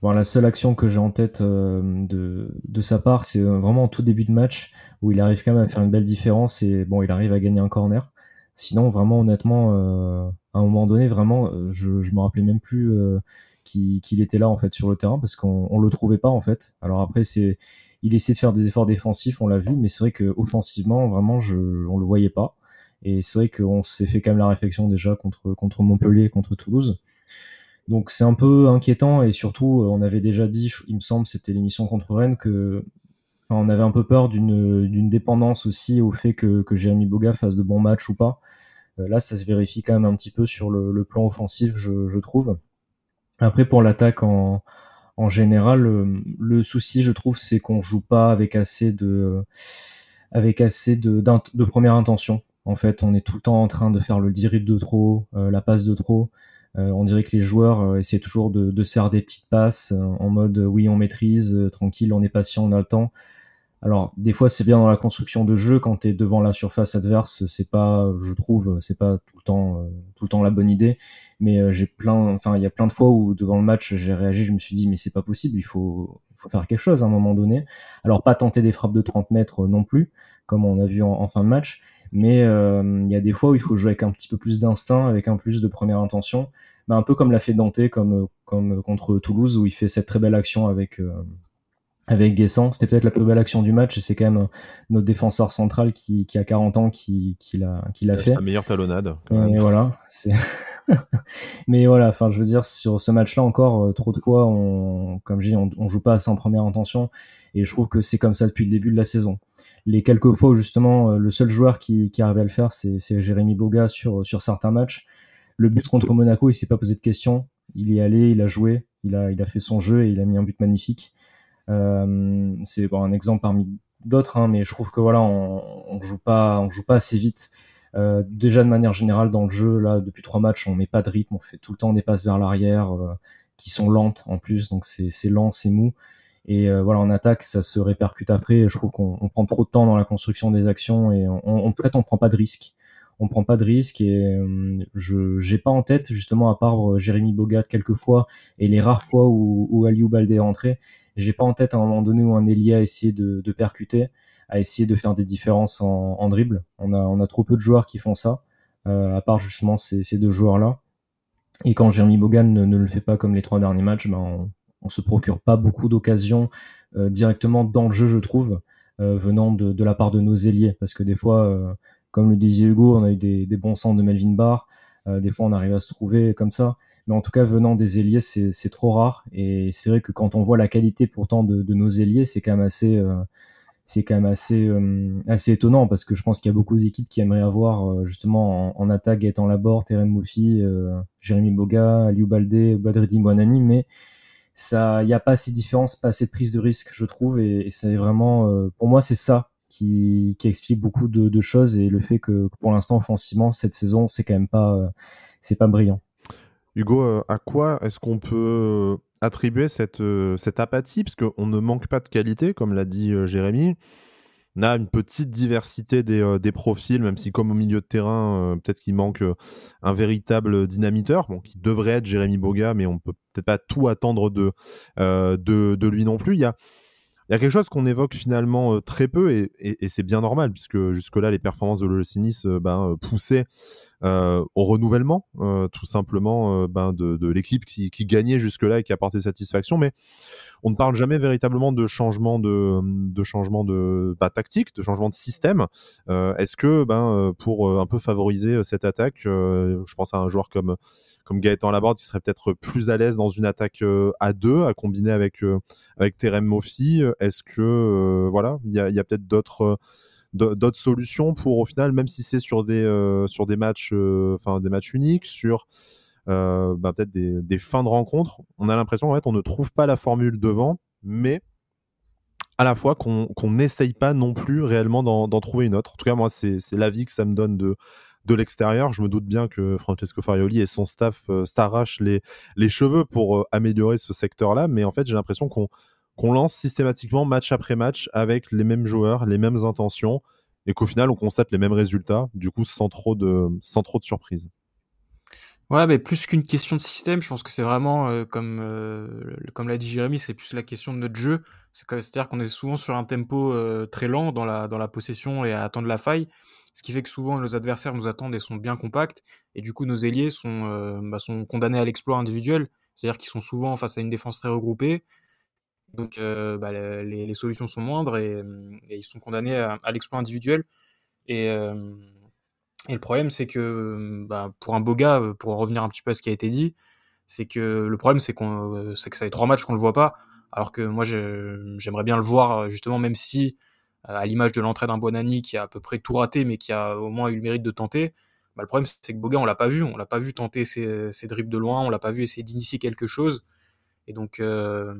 Bon, la seule action que j'ai en tête euh, de, de, sa part, c'est vraiment en tout début de match où il arrive quand même à faire une belle différence et bon, il arrive à gagner un corner. Sinon, vraiment, honnêtement, euh, à un moment donné, vraiment, euh, je, je me rappelais même plus euh, qu'il était là en fait sur le terrain parce qu'on on le trouvait pas en fait. Alors après, c'est il essaie de faire des efforts défensifs, on l'a vu, mais c'est vrai que offensivement, vraiment, je, on le voyait pas. Et c'est vrai qu'on s'est fait quand même la réflexion déjà contre contre Montpellier, contre Toulouse. Donc c'est un peu inquiétant et surtout, on avait déjà dit, il me semble, c'était l'émission contre Rennes, que on avait un peu peur d'une dépendance aussi au fait que, que Jérémy Boga fasse de bons matchs ou pas. Euh, là, ça se vérifie quand même un petit peu sur le, plan offensif, je, trouve. Après, pour l'attaque en, général, le, souci, je trouve, c'est qu'on joue pas avec assez de, première intention. En fait, on est tout le temps en train de faire le dribble de trop, euh, la passe de trop. Euh, on dirait que les joueurs essaient toujours de, de, se faire des petites passes en mode oui, on maîtrise, tranquille, on est patient, on a le temps. Alors, des fois, c'est bien dans la construction de jeu quand tu es devant la surface adverse, c'est pas, je trouve, c'est pas tout le temps, euh, tout le temps la bonne idée. Mais euh, j'ai plein, enfin, il y a plein de fois où devant le match, j'ai réagi, je me suis dit, mais c'est pas possible, il faut, faut faire quelque chose à un moment donné. Alors, pas tenter des frappes de 30 mètres non plus, comme on a vu en, fin de match, mais euh, il y a des fois où il faut jouer avec un petit peu plus d'instinct, avec un plus de première intention, bah, un peu comme l'a fait Dante, comme, comme contre Toulouse, où il fait cette très belle action avec avec Guessant. C'était peut-être la plus belle action du match et c'est quand même notre défenseur central qui, qui a 40 ans qui, qui l'a, qui l'a fait. Sa meilleure talonnade. et voilà, c'est. Mais voilà, enfin, je veux dire, sur ce match-là encore, euh, trop de fois, on, comme je dis, on, on joue pas assez en première intention et je trouve que c'est comme ça depuis le début de la saison. Les quelques fois où justement, euh, le seul joueur qui, qui arrive à le faire, c'est, c'est Jérémy Boga sur, sur certains matchs. Le but contre Monaco, il s'est pas posé de questions. Il est allé, il a joué, il a, il a fait son jeu et il a mis un but magnifique. Euh, c'est bon, un exemple parmi d'autres, hein, mais je trouve que voilà, on, on joue pas, on joue pas assez vite. Euh, déjà de manière générale dans le jeu, là depuis trois matchs, on met pas de rythme, on fait tout le temps des passes vers l'arrière euh, qui sont lentes en plus, donc c'est lent, c'est mou. Et euh, voilà, en attaque, ça se répercute après. Je trouve qu'on prend trop de temps dans la construction des actions et on, on peut-être on prend pas de risques. On prend pas de risques et je j'ai pas en tête justement à part Jérémy Bogat quelquefois et les rares fois où, où Aliou est entré, j'ai pas en tête à un moment donné où un ailier a essayé de, percuter, a essayé de faire des différences en, dribble. On a, trop peu de joueurs qui font ça, euh, à part justement ces, deux joueurs-là. Et quand Jeremy Bogan ne, le fait pas comme les trois derniers matchs, ben on, on se procure pas beaucoup d'occasions euh, directement dans le jeu, je trouve, euh, venant de, de, la part de nos ailiers. Parce que des fois, comme le disait Hugo, on a eu des, des bons sens de Melvin Barr. des fois, on arrive à se trouver comme ça mais en tout cas venant des ailiers c'est trop rare. Et c'est vrai que quand on voit la qualité pourtant de, nos ailiers c'est quand même assez euh, c'est quand même assez euh, assez étonnant parce que je pense qu'il y a beaucoup d'équipes qui aimeraient avoir euh, justement en, attaque Gaëtan Laborde, Terem Moufi, Jérémy Boga, Aliou Baldé, Badreddin Bonani mais ça il n'y a pas assez de différence, pas assez de prise de risque je trouve. Et, c'est vraiment pour moi c'est ça qui, qui, explique beaucoup de, choses. Et le fait que, que pour l'instant offensivement cette saison c'est quand même pas c'est pas brillant. Hugo, euh, à quoi est-ce qu'on peut euh, attribuer cette, euh, cette apathie? Parce qu'on ne manque pas de qualité, comme l'a dit Jérémy. On a une petite diversité des, profils, même si comme au milieu de terrain, peut-être qu'il manque un véritable dynamiteur, qui devrait être Jérémy Boga, mais on peut peut-être pas tout attendre de, lui non plus. Il y a, quelque chose qu'on évoque finalement très peu, et, c'est bien normal, puisque jusque-là, les performances de l'Olocinis ben, poussaient au renouvellement, tout simplement, ben de, l'équipe qui, gagnait jusque-là et qui apportait satisfaction. Mais on ne parle jamais véritablement de changement de, de changement de bah, tactique, de changement de système. Est-ce que, ben, pour un peu favoriser cette attaque, je pense à un joueur comme comme Gaëtan Laborde, il serait peut-être plus à l'aise dans une attaque à deux, à combiner avec avec Terem Moffi. Est-ce que voilà, il y a, peut-être d'autres d'autres solutions pour au final, même si c'est sur des sur des matchs, enfin des matchs uniques, sur bah, peut-être des, fins de rencontre, on a l'impression en fait on ne trouve pas la formule devant, mais à la fois qu'on n'essaye pas non plus réellement d'en trouver une autre. En tout cas, moi, c'est l'avis que ça me donne de, de l'extérieur. Je me doute bien que Francesco Farioli et son staff euh, s'arrachent les, les cheveux pour euh, améliorer ce secteur-là, mais en fait, j'ai l'impression qu'on qu'on lance systématiquement match après match avec les mêmes joueurs, les mêmes intentions, et qu'au final, on constate les mêmes résultats, du coup, sans trop de, sans trop de surprises. Ouais, mais plus qu'une question de système, je pense que c'est vraiment, euh, comme, comme l'a dit Jérémy, c'est plus la question de notre jeu. C'est-à-dire qu'on est souvent sur un tempo très lent dans la, dans la possession et à attendre la faille ce qui fait que souvent nos adversaires nous attendent et sont bien compacts, et du coup nos ailiers sont, euh, bah, sont condamnés à l'exploit individuel, c'est-à-dire qu'ils sont souvent face à une défense très regroupée, donc euh, bah, les, solutions sont moindres et, ils sont condamnés à, l'exploit individuel. Et, euh, et, le problème, c'est que bah, pour un beau gars, pour revenir un petit peu à ce qui a été dit, c'est que le problème, c'est qu'on, c'est que ça fait trois matchs qu'on le voit pas, alors que moi, j'aimerais bien le voir justement, même si à l'image de l'entrée d'un Bonani qui a à peu près tout raté, mais qui a au moins eu le mérite de tenter. Bah, le problème, c'est que Boga, on l'a pas vu, on l'a pas vu tenter ses, ses dribbles de loin, on l'a pas vu essayer d'initier quelque chose. Et donc, euh,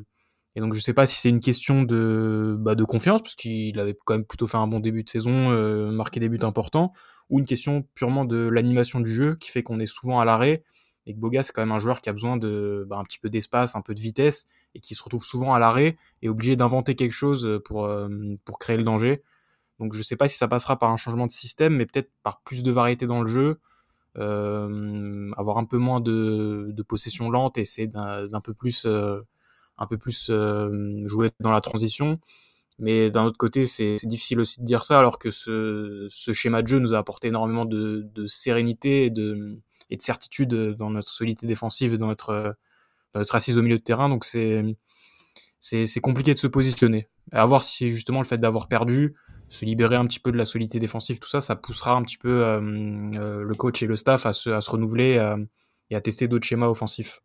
et donc, je sais pas si c'est une question de, bah, de confiance, parce qu'il avait quand même plutôt fait un bon début de saison, euh, marqué des buts importants, ou une question purement de l'animation du jeu qui fait qu'on est souvent à l'arrêt et que Boga c'est quand même un joueur qui a besoin de bah, un petit peu d'espace, un peu de vitesse et qui se retrouve souvent à l'arrêt et obligé d'inventer quelque chose pour euh, pour créer le danger. Donc je sais pas si ça passera par un changement de système, mais peut-être par plus de variété dans le jeu, euh, avoir un peu moins de, de possession lente, et essayer d'un peu plus euh, un peu plus euh, jouer dans la transition. Mais d'un autre côté, c'est difficile aussi de dire ça, alors que ce, ce schéma de jeu nous a apporté énormément de, de sérénité et de, et de certitude euh, dans notre solidité défensive et dans notre, euh, notre assise au milieu de terrain. Donc c'est c'est compliqué de se positionner. À voir si justement le fait d'avoir perdu, se libérer un petit peu de la solidité défensive, tout ça, ça poussera un petit peu euh, le coach et le staff à se, à se renouveler et à tester d'autres schémas offensifs.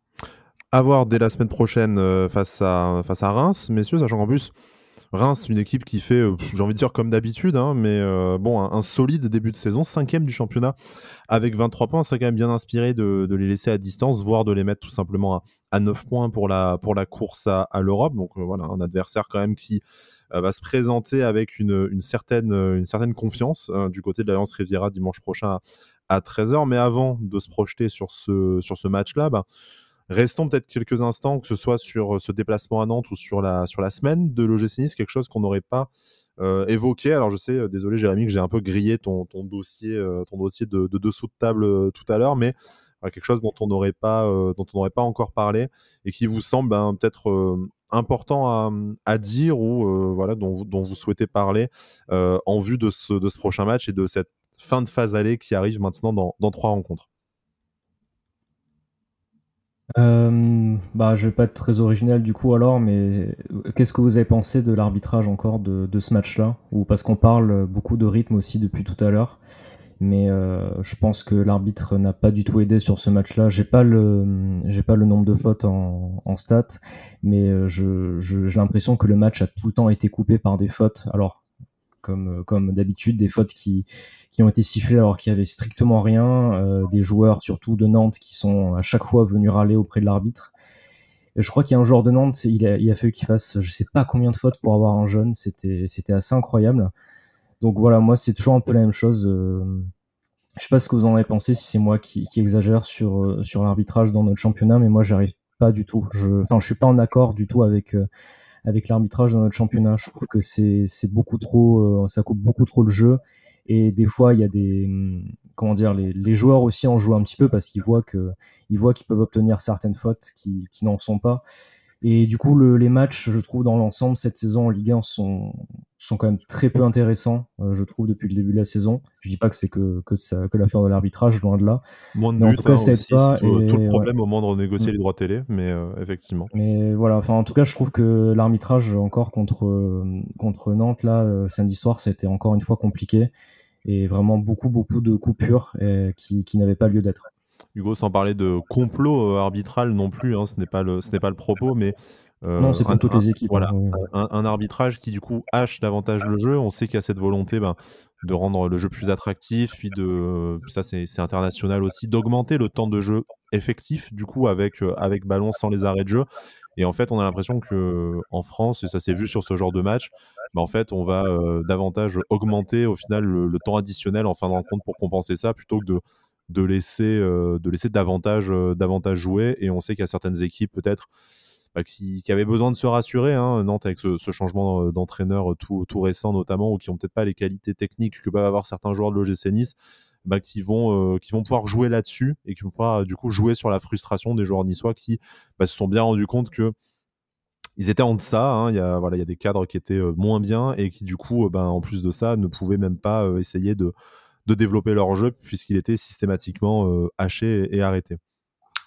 À voir dès la semaine prochaine face, à, face à Reims, messieurs, sachant qu'en plus, Reims, une équipe qui fait, euh, j'ai envie de dire comme d'habitude, hein, mais euh, bon, un, solide début de saison, cinquième du championnat avec 23 points, c'est quand même bien inspiré de, les laisser à distance, voire de les mettre tout simplement à, 9 points pour la, pour la course à, l'Europe. Donc euh, voilà, un adversaire quand même qui va se présenter avec une, certaine, une certaine confiance du côté de l'Alliance Riviera dimanche prochain à, 13h. Mais avant de se projeter sur ce, sur ce match-là, bah, Restons peut-être quelques instants, que ce soit sur euh, ce déplacement à Nantes ou sur la, sur la semaine de l'OGC Nice, quelque chose qu'on n'aurait pas euh, évoqué. Alors je sais, euh, désolé Jérémy, que j'ai un peu grillé ton, dossier, ton dossier de, dessous de table tout à l'heure, mais quelque chose dont on n'aurait pas, dont pas encore parlé et qui vous semble ben, peut-être important à, dire ou voilà dont, vous souhaitez parler en vue de ce, de ce prochain match et de cette fin de phase allée qui arrive maintenant dans trois rencontres. Euh, bah, je vais pas être très original du coup alors, mais qu'est-ce que vous avez pensé de l'arbitrage encore de, ce match-là? Ou parce qu'on parle beaucoup de rythme aussi depuis tout à l'heure, mais euh, je pense que l'arbitre n'a pas du tout aidé sur ce match-là. J'ai pas le j'ai pas le nombre de fautes en, en stats, mais euh, je, j'ai l'impression que le match a tout le temps été coupé par des fautes. Alors comme comme d'habitude, des fautes qui qui ont été sifflés alors qu'il y avait strictement rien, euh, des joueurs surtout de Nantes qui sont à chaque fois venus râler auprès de l'arbitre. Je crois qu'il y a un joueur de Nantes, il a, il fallu qu'il fasse je sais pas combien de fautes pour avoir un jeune, c'était c'était assez incroyable. Donc voilà, moi c'est toujours un peu la même chose. Euh, je sais pas ce que vous en avez pensé, si c'est moi qui, qui, exagère sur euh, sur l'arbitrage dans notre championnat, mais moi j'arrive pas du tout. Je, enfin, je suis pas en accord du tout avec avec l'arbitrage dans notre championnat. Je trouve que c'est beaucoup trop, ça coupe beaucoup trop le jeu et des fois, il y a des, hum, comment dire, les, les joueurs aussi en jouent un petit peu parce qu'ils voient que, ils voient qu'ils peuvent obtenir certaines fautes qui, qui n'en sont pas. Et du coup, le, les matchs, je trouve, dans l'ensemble, cette saison en Ligue 1 sont, sont quand même très peu intéressants, je trouve, depuis le début de la saison. Je dis pas que c'est que, que, ça, que l'affaire de l'arbitrage, loin de là. Moins de buts, en tout cas, hein, pas. Tout, le problème au moment de renégocier mm. les droits télé, mais effectivement. Mais voilà, enfin, en tout cas, je trouve que l'arbitrage encore contre, contre Nantes, là, samedi soir, c'était encore une fois compliqué et vraiment beaucoup, beaucoup de coupures qui, qui n'avaient pas lieu d'être. Hugo, sans parler de complot arbitral non plus, hein, ce n'est pas, le, ce pas le propos, mais euh, non, c'est comme toutes les équipes. Voilà, hein, un, arbitrage qui du coup hache davantage le jeu. On sait qu'il y a cette volonté ben, de rendre le jeu plus attractif, puis de ça c'est international aussi, d'augmenter le temps de jeu effectif du coup avec euh, avec ballon sans les arrêts de jeu. Et en fait, on a l'impression que en France, et ça s'est vu sur ce genre de match, ben, en fait, on va euh, davantage augmenter au final le, temps additionnel en fin de rencontre pour compenser ça, plutôt que de de laisser de laisser davantage davantage jouer. Et on sait qu'il y a certaines équipes peut-être bah, qui, avait besoin de se rassurer, hein, Nantes avec ce, changement euh, d'entraîneur euh, tout, récent notamment, ou qui n'ont peut-être pas les qualités techniques que peuvent avoir certains joueurs de l'OGC Nice, bah, qui, vont, euh, qui vont pouvoir jouer là-dessus et qui vont pouvoir du coup jouer sur la frustration des joueurs niçois qui bah, se sont bien rendus compte que ils étaient en deçà. Hein, il y a des cadres qui étaient moins bien et qui du coup, en plus de ça, ne pouvaient même pas essayer de, de développer leur jeu puisqu'il était systématiquement haché et arrêté.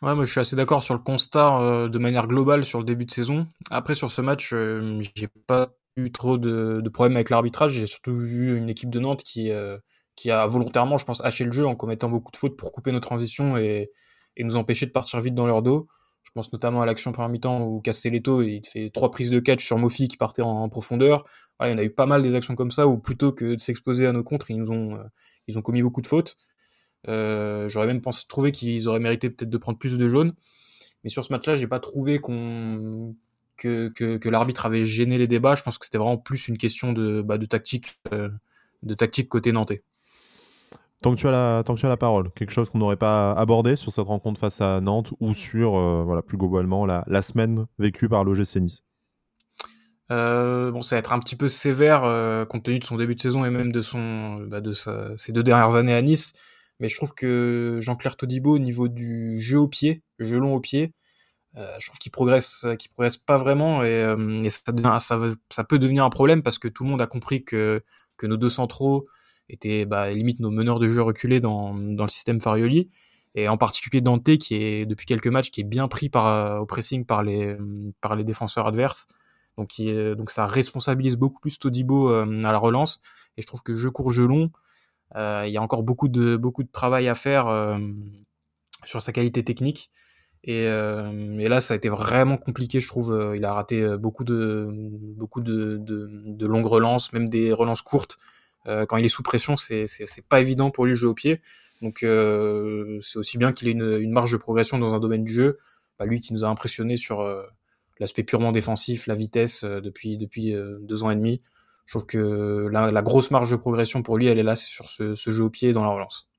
Ouais, moi je suis assez d'accord sur le constat euh, de manière globale sur le début de saison. Après sur ce match, euh, j'ai pas eu trop de, de problèmes avec l'arbitrage. J'ai surtout vu une équipe de Nantes qui euh, qui a volontairement, je pense, haché le jeu en commettant beaucoup de fautes pour couper nos transitions et, et nous empêcher de partir vite dans leur dos. Je pense notamment à l'action première mi-temps où Castelletto il fait trois prises de catch sur Mofi qui partait en, profondeur. Voilà, il y en a eu pas mal des actions comme ça où plutôt que de s'exposer à nos contres, ils nous ont ils ont commis beaucoup de fautes. Euh, j'aurais même pensé trouver qu'ils auraient mérité peut-être de prendre plus de jaunes. Mais sur ce match-là, j'ai pas trouvé qu'on que, que, que l'arbitre avait gêné les débats. Je pense que c'était vraiment plus une question de, bah, de tactique, euh, de tactique côté nantais. Tant que, tu as la, tant que tu as la parole, quelque chose qu'on n'aurait pas abordé sur cette rencontre face à Nantes ou sur, euh, voilà, plus globalement, la, la, semaine vécue par l'OGC Nice euh, bon, ça va être un petit peu sévère compte tenu de son début de saison et même de son, bah, de sa, ses deux dernières années à Nice mais je trouve que Jean-Claire Todibo au niveau du jeu au pied, jeu long au pied, euh, je trouve qu'il progresse, progresse pas vraiment et, euh, ça, peut devenir un problème parce que tout le monde a compris que, nos deux centraux étaient bah, limite nos meneurs de jeu reculés dans, le système Farioli et en particulier Dante qui est depuis quelques matchs qui est bien pris par, au pressing par les, par défenseurs adverses. Donc, qui ça responsabilise beaucoup plus Todibo euh, à la relance et je trouve que jeu court, jeu long, euh, il y a encore beaucoup de, beaucoup de travail à faire euh, sur sa qualité technique. Et, euh, et, là, ça a été vraiment compliqué, je trouve. Il a raté beaucoup de, beaucoup de, de, de longues relances, même des relances courtes. quand il est sous pression, c'est, pas évident pour lui de jouer au pied. Donc, c'est aussi bien qu'il ait une, une, marge de progression dans un domaine du jeu. Bah, lui qui nous a impressionné sur l'aspect purement défensif, la vitesse depuis, depuis deux ans et demi. Je trouve que la, grosse marge de progression pour lui, elle est là, c'est sur ce, jeu au pied dans la relance.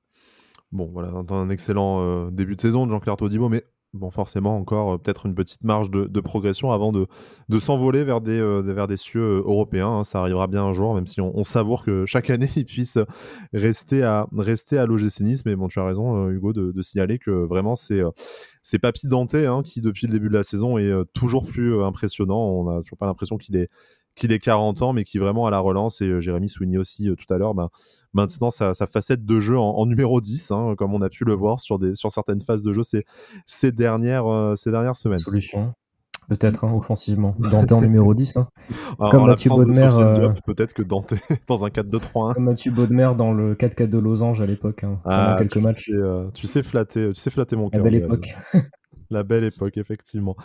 Bon, voilà, un excellent euh, début de saison de Jean-Claire Todibo, mais bon, forcément, encore euh, peut-être une petite marge de, progression avant de, de s'envoler vers des, euh, vers des cieux européens. Hein. Ça arrivera bien un jour, même si on, savoure que chaque année, il puisse rester à, rester à. Mais bon, tu as raison, Hugo, de, signaler que vraiment, c'est. c'est Papy Dante hein, qui, depuis le début de la saison, est toujours plus impressionnant. On n'a toujours pas l'impression qu'il est, qu'il ait 40 ans, mais qui vraiment à la relance, et euh, Jérémy soulignait aussi euh, tout à l'heure, ben, maintenant sa, facette de jeu en, numéro 10, hein, comme on a pu le voir sur, des, sur certaines phases de jeu ces, ces, dernières, euh, ces dernières semaines. Solution peut-être hein, offensivement. Dante en numéro 10. Hein. Comme Mathieu Baudemer. Peut-être que Dante dans un 4-2-3-1. Comme Mathieu Baudemer dans le 4-4 de Losange à l'époque. Hein, ah, quelques tu matchs. Sais, tu sais flatter, tu sais flatter mon cœur. belle époque. La belle époque, effectivement.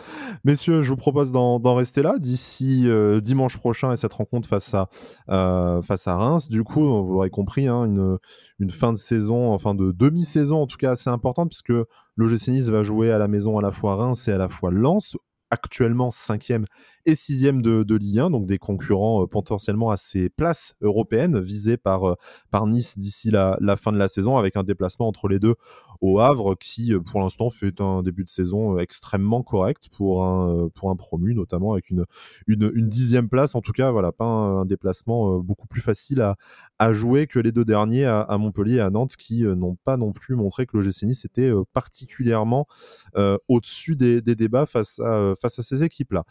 Messieurs, je vous propose d'en rester là d'ici euh, dimanche prochain et cette rencontre face à, euh, face à Reims. Du coup, vous l'aurez compris, hein, une, fin de saison, enfin de demi-saison en tout cas assez importante, puisque l'OGC Nice va jouer à la maison à la fois Reims et à la fois Lens, actuellement cinquième et sixième de, de Ligue 1, donc des concurrents euh, potentiellement à ces places européennes visées par, Nice d'ici la, fin de la saison, avec un déplacement entre les deux au Havre, qui euh, pour l'instant fait un début de saison euh, extrêmement correct pour un, euh, pour un promu, notamment avec une, dixième place. En tout cas, voilà, pas un, déplacement beaucoup plus facile à, jouer que les deux derniers à, Montpellier et à Nantes, qui n'ont pas non plus montré que l'OGC Nice était particulièrement au-dessus des, débats face à, face à ces équipes-là.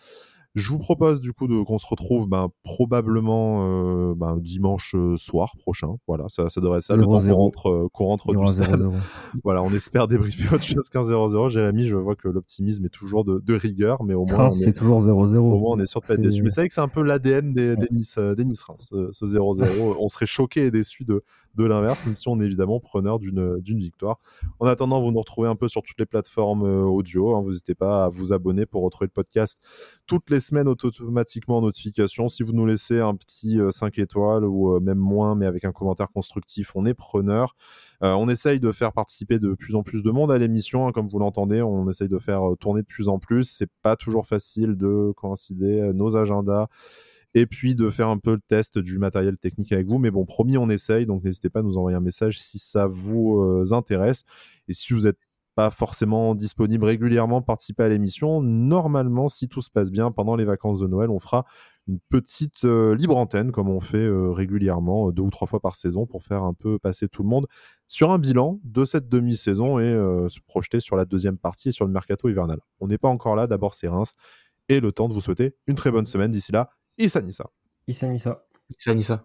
Je vous propose du coup qu'on se retrouve ben, probablement euh, ben, dimanche euh, soir prochain. Voilà, ça, ça devrait être ça, le temps qu'on rentre, euh, rentre du stade. voilà, on espère débriefer autre chose qu'un 0-0. Jérémy, je vois que l'optimisme est toujours de, de, rigueur, mais au moins. c'est toujours 0-0. Au moins, on est sûr de pas être déçu. Mais c'est vrai que c'est un peu l'ADN des, des, Nice, des nice ce 0-0. on serait choqué et déçu de, de l'inverse, même si on est évidemment preneur d'une victoire. En attendant, vous nous retrouvez un peu sur toutes les plateformes audio. Hein. vous n'hésitez pas à vous abonner pour retrouver le podcast toutes les semaines automatiquement en notification. Si vous nous laissez un petit 5 euh, étoiles ou euh, même moins, mais avec un commentaire constructif, on est preneur. Euh, on essaye de faire participer de plus en plus de monde à l'émission, hein, comme vous l'entendez. On essaye de faire tourner de plus en plus. C'est pas toujours facile de coïncider nos agendas et puis de faire un peu le test du matériel technique avec vous. Mais bon, promis, on essaye, donc n'hésitez pas à nous envoyer un message si ça vous intéresse. Et si vous êtes pas forcément disponible régulièrement, participer à l'émission. Normalement, si tout se passe bien, pendant les vacances de Noël, on fera une petite euh, libre antenne, comme on fait euh, régulièrement, euh, deux ou trois fois par saison, pour faire un peu passer tout le monde sur un bilan de cette demi-saison et se projeter sur la deuxième partie et sur le mercato hivernal. On n'est pas encore là, d'abord c'est Reims, et le temps de vous souhaiter une très bonne semaine. D'ici là, Issa Nissa. Issa Nissa. Issa Nissa.